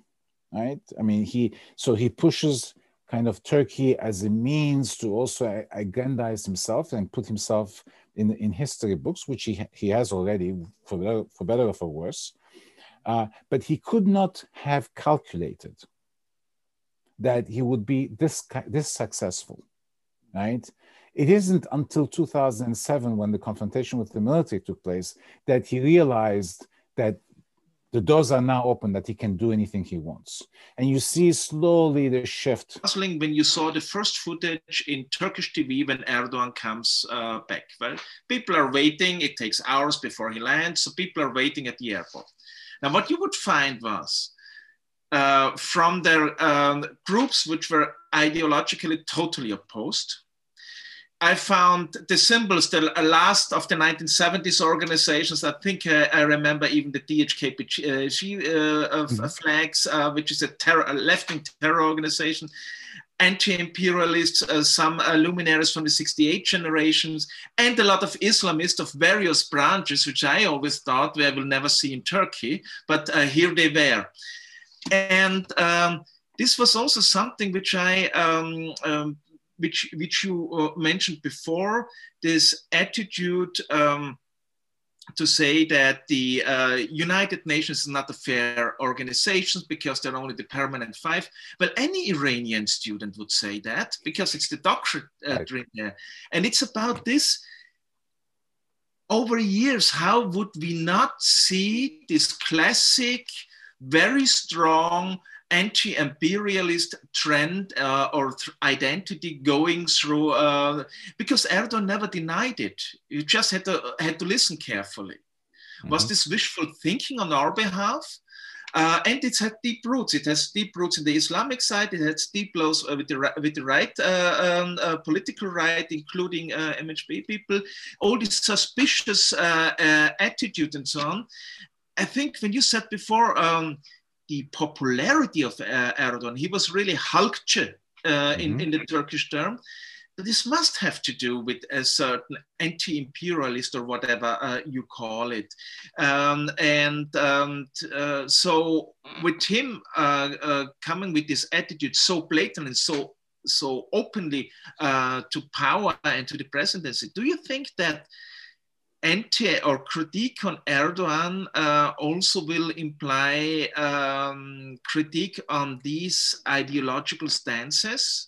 right? I mean, he so he pushes kind of Turkey as a means to also aggrandize himself and put himself in, in history books, which he, he has already, for better, for better or for worse. Uh, but he could not have calculated that he would be this, this successful, right? It isn't until 2007, when the confrontation with the military took place, that he realized that the doors are now open that he can do anything he wants. And you see slowly the shift. Puzzling when you saw the first footage in Turkish TV when Erdogan comes uh, back. Well, people are waiting. It takes hours before he lands. So people are waiting at the airport. Now, what you would find was uh, from their um, groups which were ideologically totally opposed, I found the symbols, the last of the 1970s organizations. I think uh, I remember even the DHKPC uh, uh, mm-hmm. flags, uh, which is a, terror, a left-wing terror organization. Anti-imperialists, uh, some uh, luminaries from the 68 generations, and a lot of Islamists of various branches, which I always thought we will never see in Turkey, but here they were. And um, this was also something which I um, um, which which you uh, mentioned before, this attitude. Um, to say that the uh, United Nations is not a fair organization because they're only the permanent five. Well, any Iranian student would say that because it's the doctrine uh, right. there. And it's about this over years, how would we not see this classic, very strong anti-imperialist trend uh, or th- identity going through uh, because Erdogan never denied it. You just had to had to listen carefully. Mm-hmm. Was this wishful thinking on our behalf? Uh, and it had deep roots. It has deep roots in the Islamic side. It has deep roots uh, with the with the right, uh, um, uh, political right, including MHP people. All this suspicious attitude and so on. I think when you said before. Um, the popularity of uh, Erdogan. He was really halkçı uh, mm-hmm. in, in the Turkish term. But this must have to do with a certain anti-imperialist or whatever uh, you call it. Um, and um, uh, so with him uh, uh, coming with this attitude so blatant and so so openly uh, to power and to the presidency, do you think that anti or critique on Erdogan uh, also will imply um, critique on these ideological stances,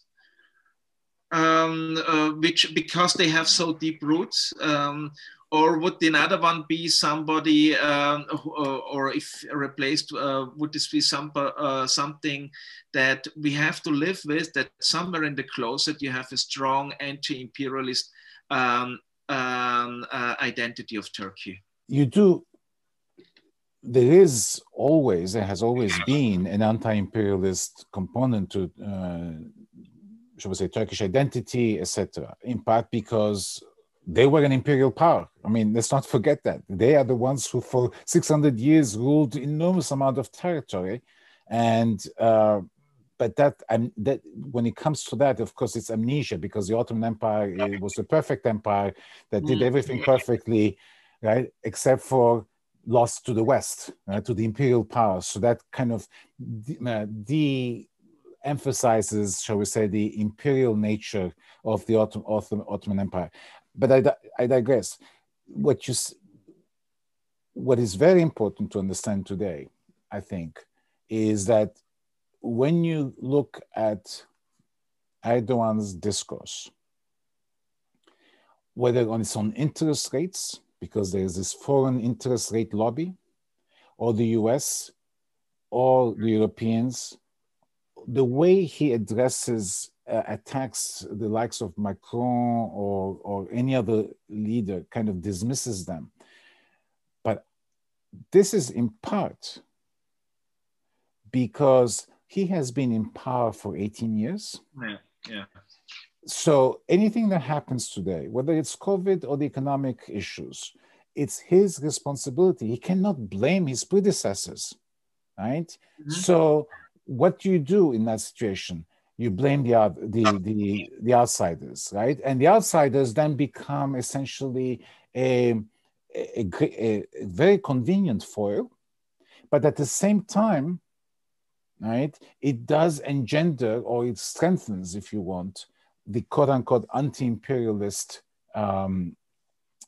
um, uh, which because they have so deep roots. Um, or would the another one be somebody, um, or, or, if replaced, uh, would this be some, uh, something that we have to live with? That somewhere in the closet you have a strong anti-imperialist um, um, uh, identity of Turkey? You do. There is always, there has always been an anti-imperialist component to, uh, shall we say, Turkish identity, etc. In part because they were an imperial power. I mean, let's not forget that they are the ones who, for 600 years, ruled enormous amount of territory, and uh, but that um, that when it comes to that, of course, it's amnesia because the Ottoman Empire it was a perfect empire that did mm. everything perfectly, right, except for lost to the West, uh, to the imperial powers. So that kind of uh, de emphasizes, shall we say, the imperial nature of the Ottoman, Ottoman, Ottoman Empire. But I, I digress. What you what is very important to understand today, I think, is that when you look at Erdogan's discourse, whether on its on interest rates, because there's this foreign interest rate lobby, or the US, or the Europeans, the way he addresses uh, attacks the likes of Macron or, or any other leader kind of dismisses them. But this is in part because he has been in power for 18 years. Yeah, yeah. So anything that happens today, whether it's COVID or the economic issues, it's his responsibility. He cannot blame his predecessors, right? Mm-hmm. So what do you do in that situation? You blame the, the, the, the outsiders, right? And the outsiders then become essentially a, a, a, a very convenient foil. But at the same time, right? It does engender or it strengthens, if you want, the quote unquote anti imperialist um,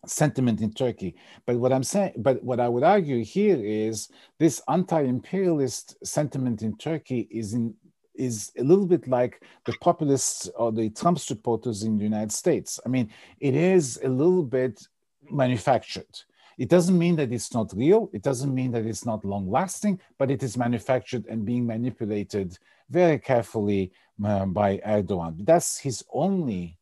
sentiment in Turkey. But what I'm saying, but what I would argue here is this anti imperialist sentiment in Turkey is in is a little bit like the populists or the Trump supporters in the United States. I mean, it is a little bit manufactured. It doesn't mean that it's not real. It doesn't mean that it's not long lasting, but it is manufactured and being manipulated very carefully uh, by Erdogan. That's his only,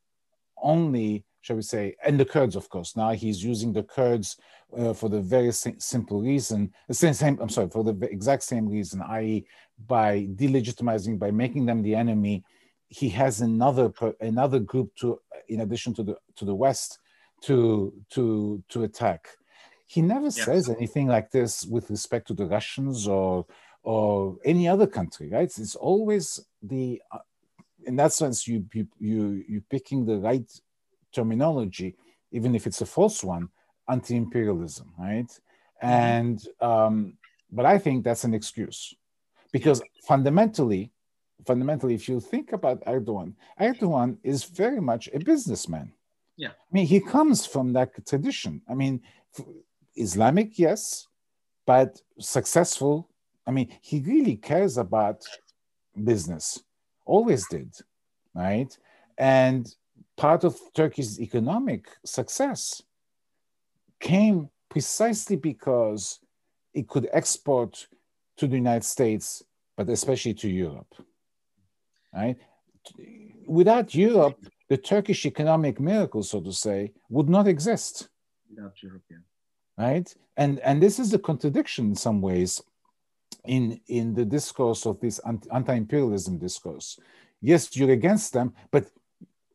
only, shall we say, and the Kurds, of course. Now he's using the Kurds uh, for the very simple reason, the same, same, I'm sorry, for the exact same reason, i.e., by delegitimizing, by making them the enemy. He has another another group to, in addition to the to the West, to to to attack he never yeah. says anything like this with respect to the Russians or or any other country, right? It's always the uh, in that sense you you you you picking the right terminology, even if it's a false one, anti-imperialism, right? Mm-hmm. And um, but I think that's an excuse because fundamentally, fundamentally, if you think about Erdogan, Erdogan is very much a businessman. Yeah. I mean, he comes from that tradition. I mean, Islamic, yes, but successful. I mean, he really cares about business, always did, right? And part of Turkey's economic success came precisely because it could export to the United States, but especially to Europe. Right? Without Europe, the Turkish economic miracle, so to say, would not exist. Without Europe, yeah. Right? And and this is a contradiction in some ways in in the discourse of this anti-imperialism discourse. Yes, you're against them, but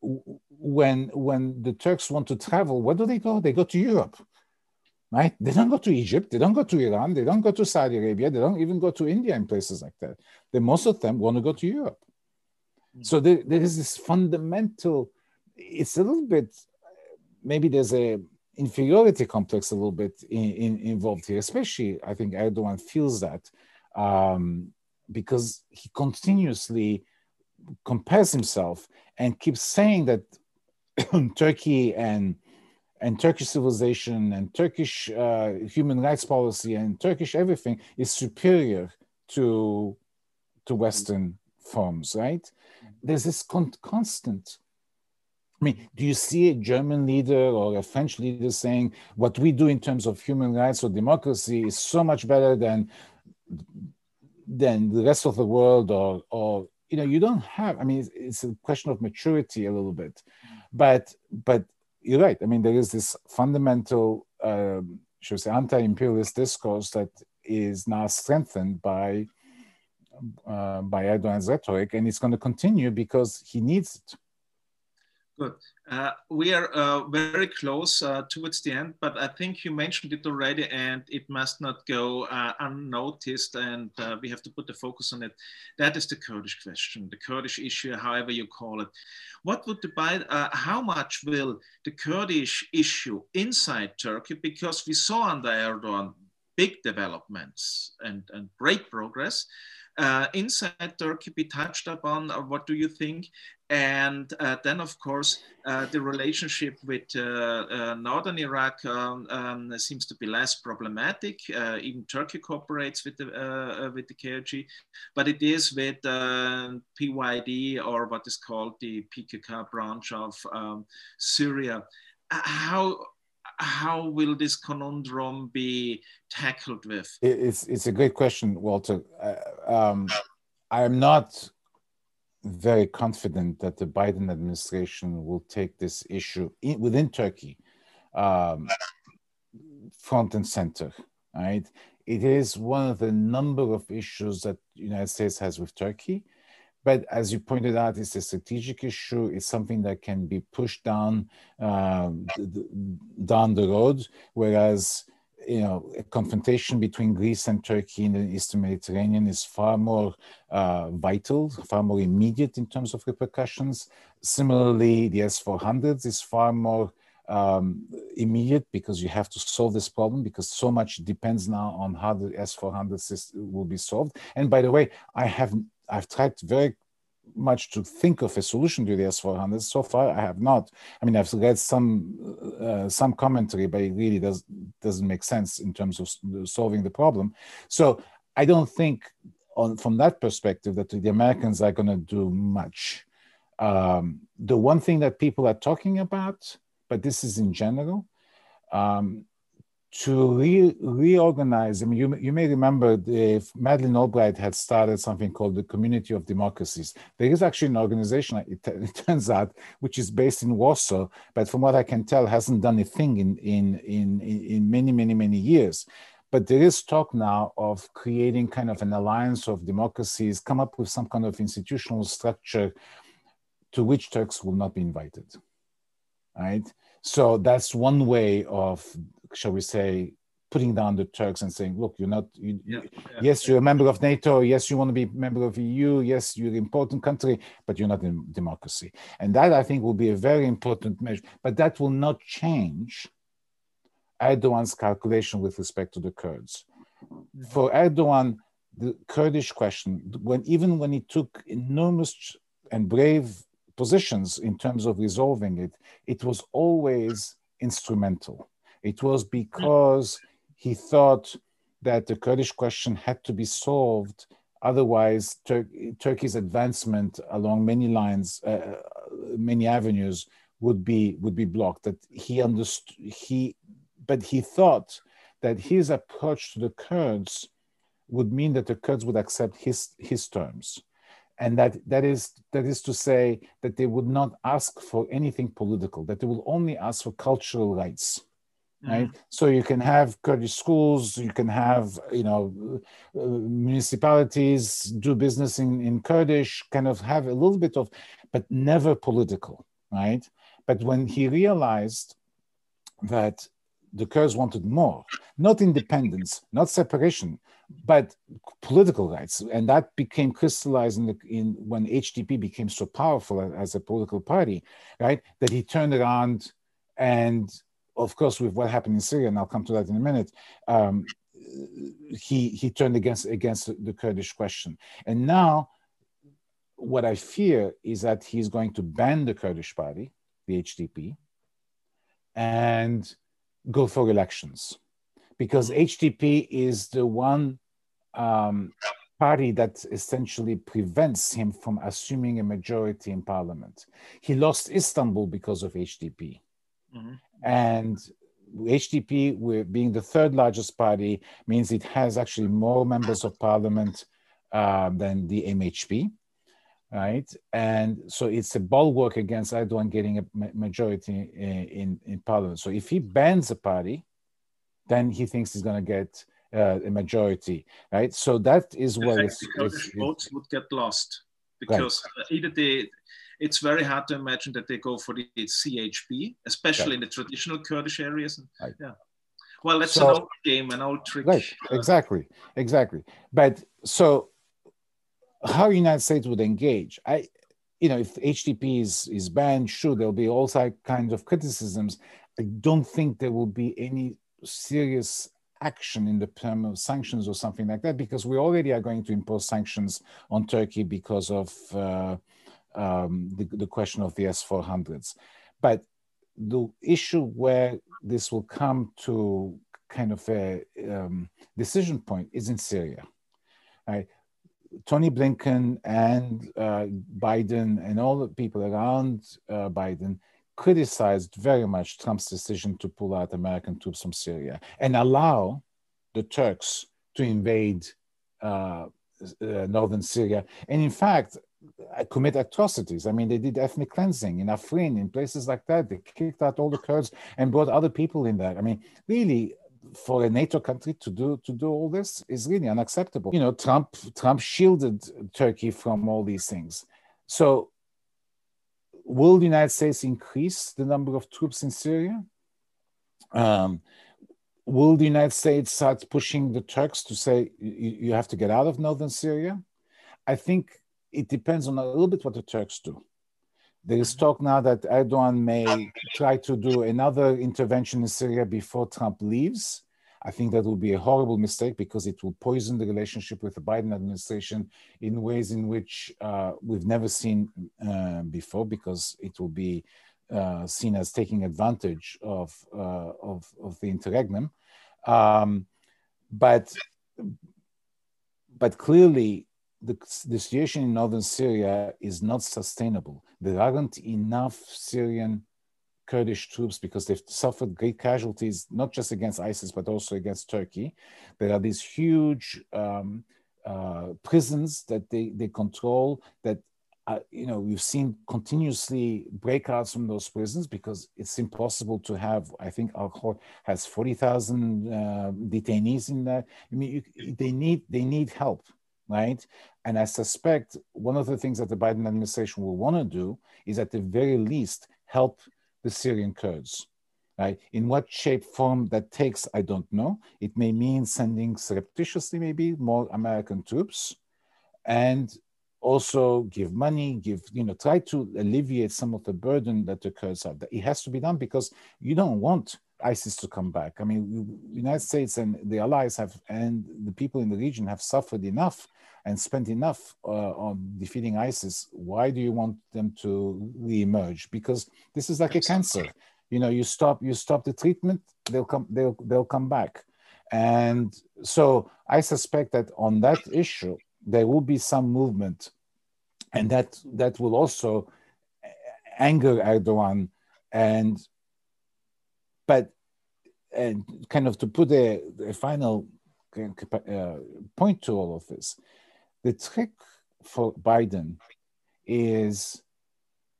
when when the Turks want to travel, where do they go? They go to Europe right? They don't go to Egypt, they don't go to Iran, they don't go to Saudi Arabia, they don't even go to India and places like that. They, most of them want to go to Europe. So there, there is this fundamental, it's a little bit, maybe there's a inferiority complex a little bit in, in, involved here, especially I think Erdogan feels that um, because he continuously compares himself and keeps saying that (coughs) Turkey and and Turkish civilization and Turkish uh, human rights policy and Turkish everything is superior to to Western forms, right? There's this con- constant. I mean, do you see a German leader or a French leader saying what we do in terms of human rights or democracy is so much better than than the rest of the world, or or you know, you don't have. I mean, it's, it's a question of maturity a little bit, but but you're right. I mean, there is this fundamental, um, should we say, anti-imperialist discourse that is now strengthened by uh, by Erdogan's rhetoric, and it's going to continue because he needs it. Good. Uh, we are uh, very close uh, towards the end, but I think you mentioned it already, and it must not go uh, unnoticed, and uh, we have to put the focus on it. That is the Kurdish question, the Kurdish issue, however you call it. What would the uh, how much will the Kurdish issue inside Turkey, because we saw under Erdogan big developments and, and great progress, uh, inside Turkey be touched upon? What do you think? And uh, then, of course, uh, the relationship with uh, uh, northern Iraq um, um, seems to be less problematic. even Turkey cooperates with the with the KRG, but it is with PYD or what is called the PKK branch of um, Syria. How how will this conundrum be tackled with? It's, it's a great question, Walter. Uh, um, I am not very confident that the Biden administration will take this issue in, within Turkey um, front and center, right? It is one of the number of issues that the United States has with Turkey. But as you pointed out, it's a strategic issue. It's something that can be pushed down um, down the road. Whereas, you know, a confrontation between Greece and Turkey in the Eastern Mediterranean is far more uh, vital, far more immediate in terms of repercussions. Similarly, the S-400s is far more um, immediate because you have to solve this problem because so much depends now on how the S400 will be solved. And by the way, I have I've tried very much to think of a solution to the S400. So far, I have not. I mean, I've read some uh, some commentary, but it really does doesn't make sense in terms of solving the problem. So I don't think, on from that perspective, that the Americans are going to do much. Um, the one thing that people are talking about, but this is in general, um, to re- reorganize. I mean, you, you may remember if Madeleine Albright had started something called the Community of Democracies. There is actually an organization, it, it, turns (laughs) out, which is based in Warsaw, but from what I can tell, hasn't done a thing in, in, in, in many, many, many years. But there is talk now of creating kind of an alliance of democracies, come up with some kind of institutional structure to which Turks will not be invited. Right? So that's one way of shall we say, putting down the Turks and saying, look, you're not, you, yeah, yeah, yes, you're a member of NATO. Yes, you want to be a member of EU. Yes, you're an important country, but you're not in democracy. And that I think will be a very important measure. But that will not change Erdogan's calculation with respect to the Kurds. For Erdogan, the Kurdish question, when even when he took enormous and brave positions in terms of resolving it, it was always instrumental. It was because he thought that the Kurdish question had to be solved. Otherwise, Tur- Turkey's advancement along many lines, uh, uh, many avenues, would be would be blocked. That he understood. He, but he thought that his approach to the Kurds would mean that the Kurds would accept his his terms, and that that is that is to say that they would not ask for anything political. That they will only ask for cultural rights right? Mm-hmm. so you can have kurdish schools you can have you know uh, municipalities do business in, in kurdish kind of have a little bit of but never political right? But when he realized that the kurds wanted more not independence not separation but political rights and that became crystallized in, the, in when hdp became so powerful as a political party right? That he turned around and of course, with what happened in Syria, and I'll come to that in a minute, um, he he turned against against the Kurdish question. And now, what I fear is that he's going to ban the Kurdish party, the HDP, and go for elections, because HDP is the one um, party that essentially prevents him from assuming a majority in parliament. He lost Istanbul because of HDP. Mm-hmm. And HDP, being the third largest party, means it has actually more members of parliament uh, than the MHP, right? And so it's a bulwark against Erdogan getting a majority in, in, parliament. So if he bans a party, then he thinks he's going to get uh, a majority, right? So that is what it's, it's, votes would get lost because right. either they it's very hard to imagine that they go for the CHP, especially in the traditional Kurdish areas. Right. Yeah. Well, that's so, an old game, an old trick. Right. Exactly. Exactly. But so, how United States would engage? I, you know, if HDP is is banned, sure, there'll be all kinds of criticisms. I don't think there will be any serious action in the term of sanctions or something like that because we already are going to impose sanctions on Turkey because of uh, um, the, the question of the S400s. But the issue where this will come to kind of a um, decision point is in Syria. Right? Tony Blinken and uh, Biden and all the people around uh, Biden criticized very much Trump's decision to pull out American troops from Syria and allow the Turks to invade uh, uh northern Syria. And in fact, commit atrocities. I mean, they did ethnic cleansing in Afrin, in places like that. They kicked out all the Kurds and brought other people in there. I mean, really, for a NATO country to do to do all this is really unacceptable. You know, Trump Trump shielded Turkey from all these things. So, will the United States increase the number of troops in Syria? Um, will the United States start pushing the Turks to say you, you have to get out of northern Syria? I think it depends on a little bit what the Turks do. There is talk now that Erdogan may try to do another intervention in Syria before Trump leaves. I think that will be a horrible mistake because it will poison the relationship with the Biden administration in ways in which uh, we've never seen uh, before, because it will be uh, seen as taking advantage of, uh, of, of, the interregnum. Um, but, but clearly, the, the situation in northern Syria is not sustainable. There aren't enough Syrian Kurdish troops because they've suffered great casualties, not just against ISIS, but also against Turkey. There are these huge um, uh, prisons that they, they control that, uh, you know, we've seen continuously breakouts from those prisons because it's impossible to have, I think Al has 40,000 uh, detainees in there. I mean, you, they, need, they need help right? And I suspect one of the things that the Biden administration will want to do is, at the very least, help the Syrian Kurds. Right? In what shape, form that takes, I don't know. It may mean sending surreptitiously, maybe more American troops, and also give money, give you know, try to alleviate some of the burden that the Kurds have. It has to be done because you don't want ISIS to come back. I mean, the United States and the allies have, and the people in the region have suffered enough and spent enough uh, on defeating ISIS. Why do you want them to reemerge? Because this is like a cancer. You know, you stop you stop the treatment, they'll come they'll they'll come back. And so I suspect that on that issue there will be some movement, and that that will also anger Erdogan and but and kind of to put a, a final uh, point to all of this, the trick for Biden is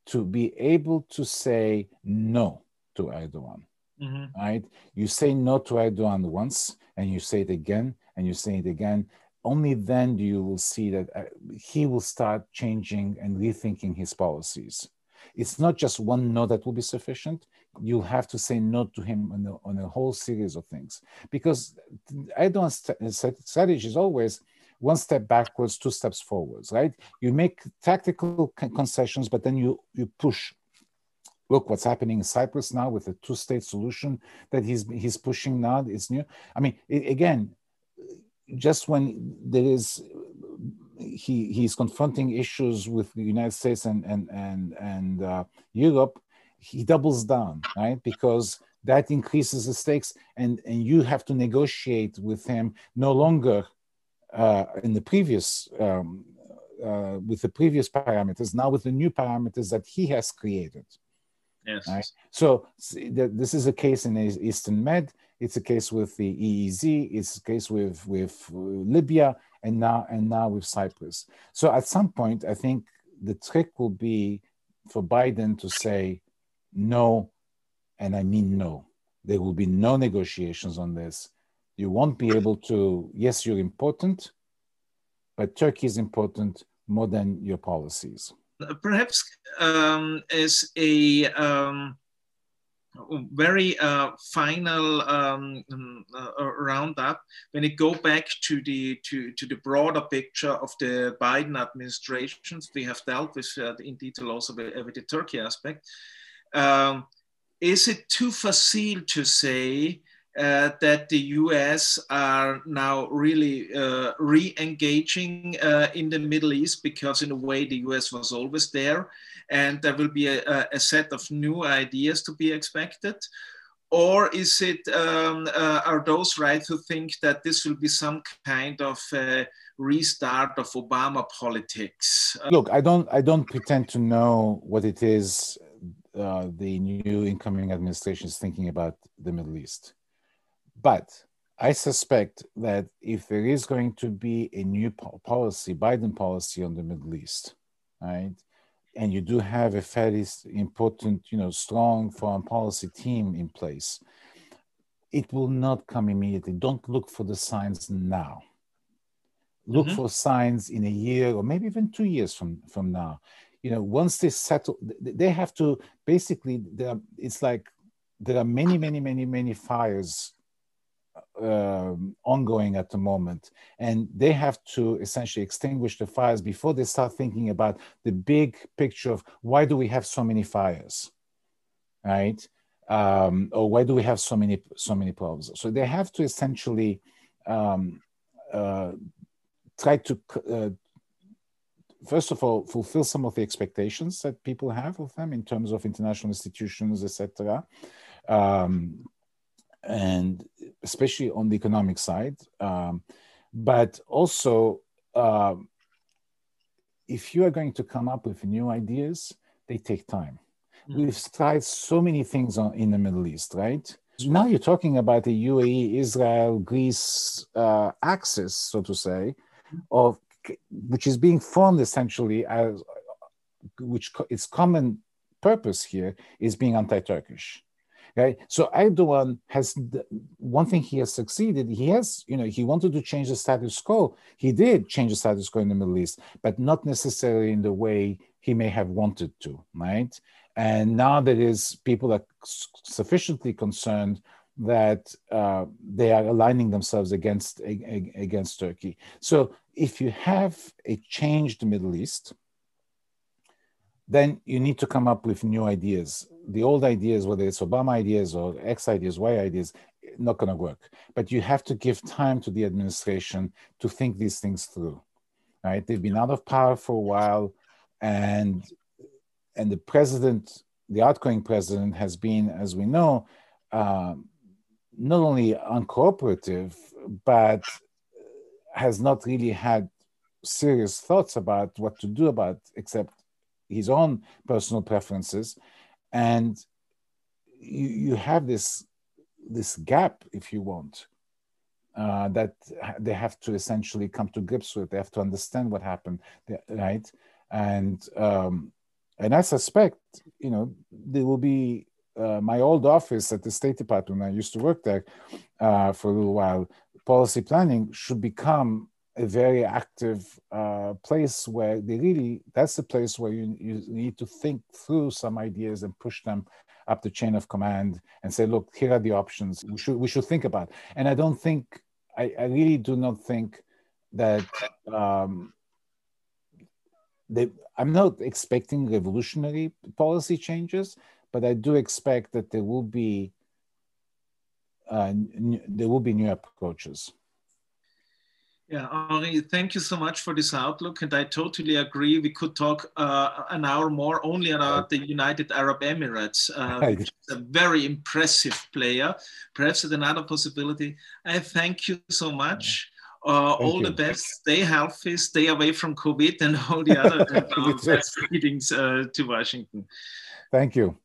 to be able to say no to Erdogan. Mm-hmm. Right? You say no to Erdogan once, and you say it again, and you say it again. Only then do you will see that uh, he will start changing and rethinking his policies. It's not just one no that will be sufficient. You'll have to say no to him on a, on a whole series of things because Erdogan's strategy is always one step backwards, two steps forwards, right? You make tactical concessions, but then you, you push. Look what's happening in Cyprus now with the two-state solution that he's he's pushing now. It's new. I mean, it, again, just when there is he he's confronting issues with the United States and and and and uh, Europe, he doubles down, right? Because that increases the stakes, and and you have to negotiate with him no longer uh, in the previous um, uh, with the previous parameters, now with the new parameters that he has created. Yes. Right? So this is a case in Eastern Med. It's a case with the EEZ. It's a case with with Libya and now and now with Cyprus. So at some point, I think the trick will be for Biden to say no, and I mean no. There will be no negotiations on this. You won't be able to. Yes, you're important, but Turkey is important more than your policies. Perhaps um, as a um very uh, final um, uh, roundup when you go back to the to, to the broader picture of the Biden administrations we have dealt with uh, in detail also with, with the Turkey aspect. Um, is it too facile to say uh, that the US are now really uh, re engaging uh, in the Middle East because, in a way, the US was always there and there will be a, a set of new ideas to be expected? Or is it, um, uh, are those right who think that this will be some kind of restart of Obama politics? Look, I don't, I don't pretend to know what it is uh, the new incoming administration is thinking about the Middle East. But I suspect that if there is going to be a new policy, Biden policy on the Middle East, right, and you do have a fairly important, you know, strong foreign policy team in place, it will not come immediately. Don't look for the signs now. Look mm-hmm. for signs in a year or maybe even two years from, from now. You know, once they settle, they have to basically, There, it's like there are many, many, many, many fires um, ongoing at the moment, and they have to essentially extinguish the fires before they start thinking about the big picture of why do we have so many fires, right? Um, or why do we have so many so many problems? So they have to essentially um, uh, try to uh, first of all fulfill some of the expectations that people have of them in terms of international institutions, etc. Um, and especially on the economic side. Um, but also, uh, if you are going to come up with new ideas, they take time. Mm-hmm. We've tried so many things on, in the Middle East, right? Now you're talking about the UAE, Israel, Greece uh, axis, so to say, of which is being formed essentially as which its common purpose here is being anti-Turkish. Okay, so Erdogan has one thing he has succeeded. He has, you know, he wanted to change the status quo. He did change the status quo in the Middle East, but not necessarily in the way he may have wanted to, right? And now there is people are sufficiently concerned that uh, they are aligning themselves against against Turkey. So if you have a changed Middle East, then you need to come up with new ideas the old ideas, whether it's Obama ideas or X ideas, Y ideas, not going to work. But you have to give time to the administration to think these things through. Right? They've been out of power for a while, and and the president, the outgoing president, has been, as we know, um, not only uncooperative, but has not really had serious thoughts about what to do about except his own personal preferences. And you, you have this this gap if you want uh, that they have to essentially come to grips with. They have to understand what happened right? And um, and i suspect you know there will be uh, my old office at the state department i used to work there uh, for a little while policy planning should become a very active uh, place where they really that's the place where you, you need to think through some ideas and push them up the chain of command and say look here are the options we should we should think about. And i don't think i, I really do not think that um, they, i'm not expecting revolutionary policy changes but i do expect that there will be uh, there will be new approaches yeah, Henri, thank you so much for this outlook. And I totally agree. We could talk uh, an hour more only about the United Arab Emirates, uh, (laughs) which is a very impressive player. Perhaps another possibility. I thank you so much. Uh, all you. the best. Stay healthy, stay away from COVID and all the (laughs) other (laughs) meetings uh, to Washington. Thank you.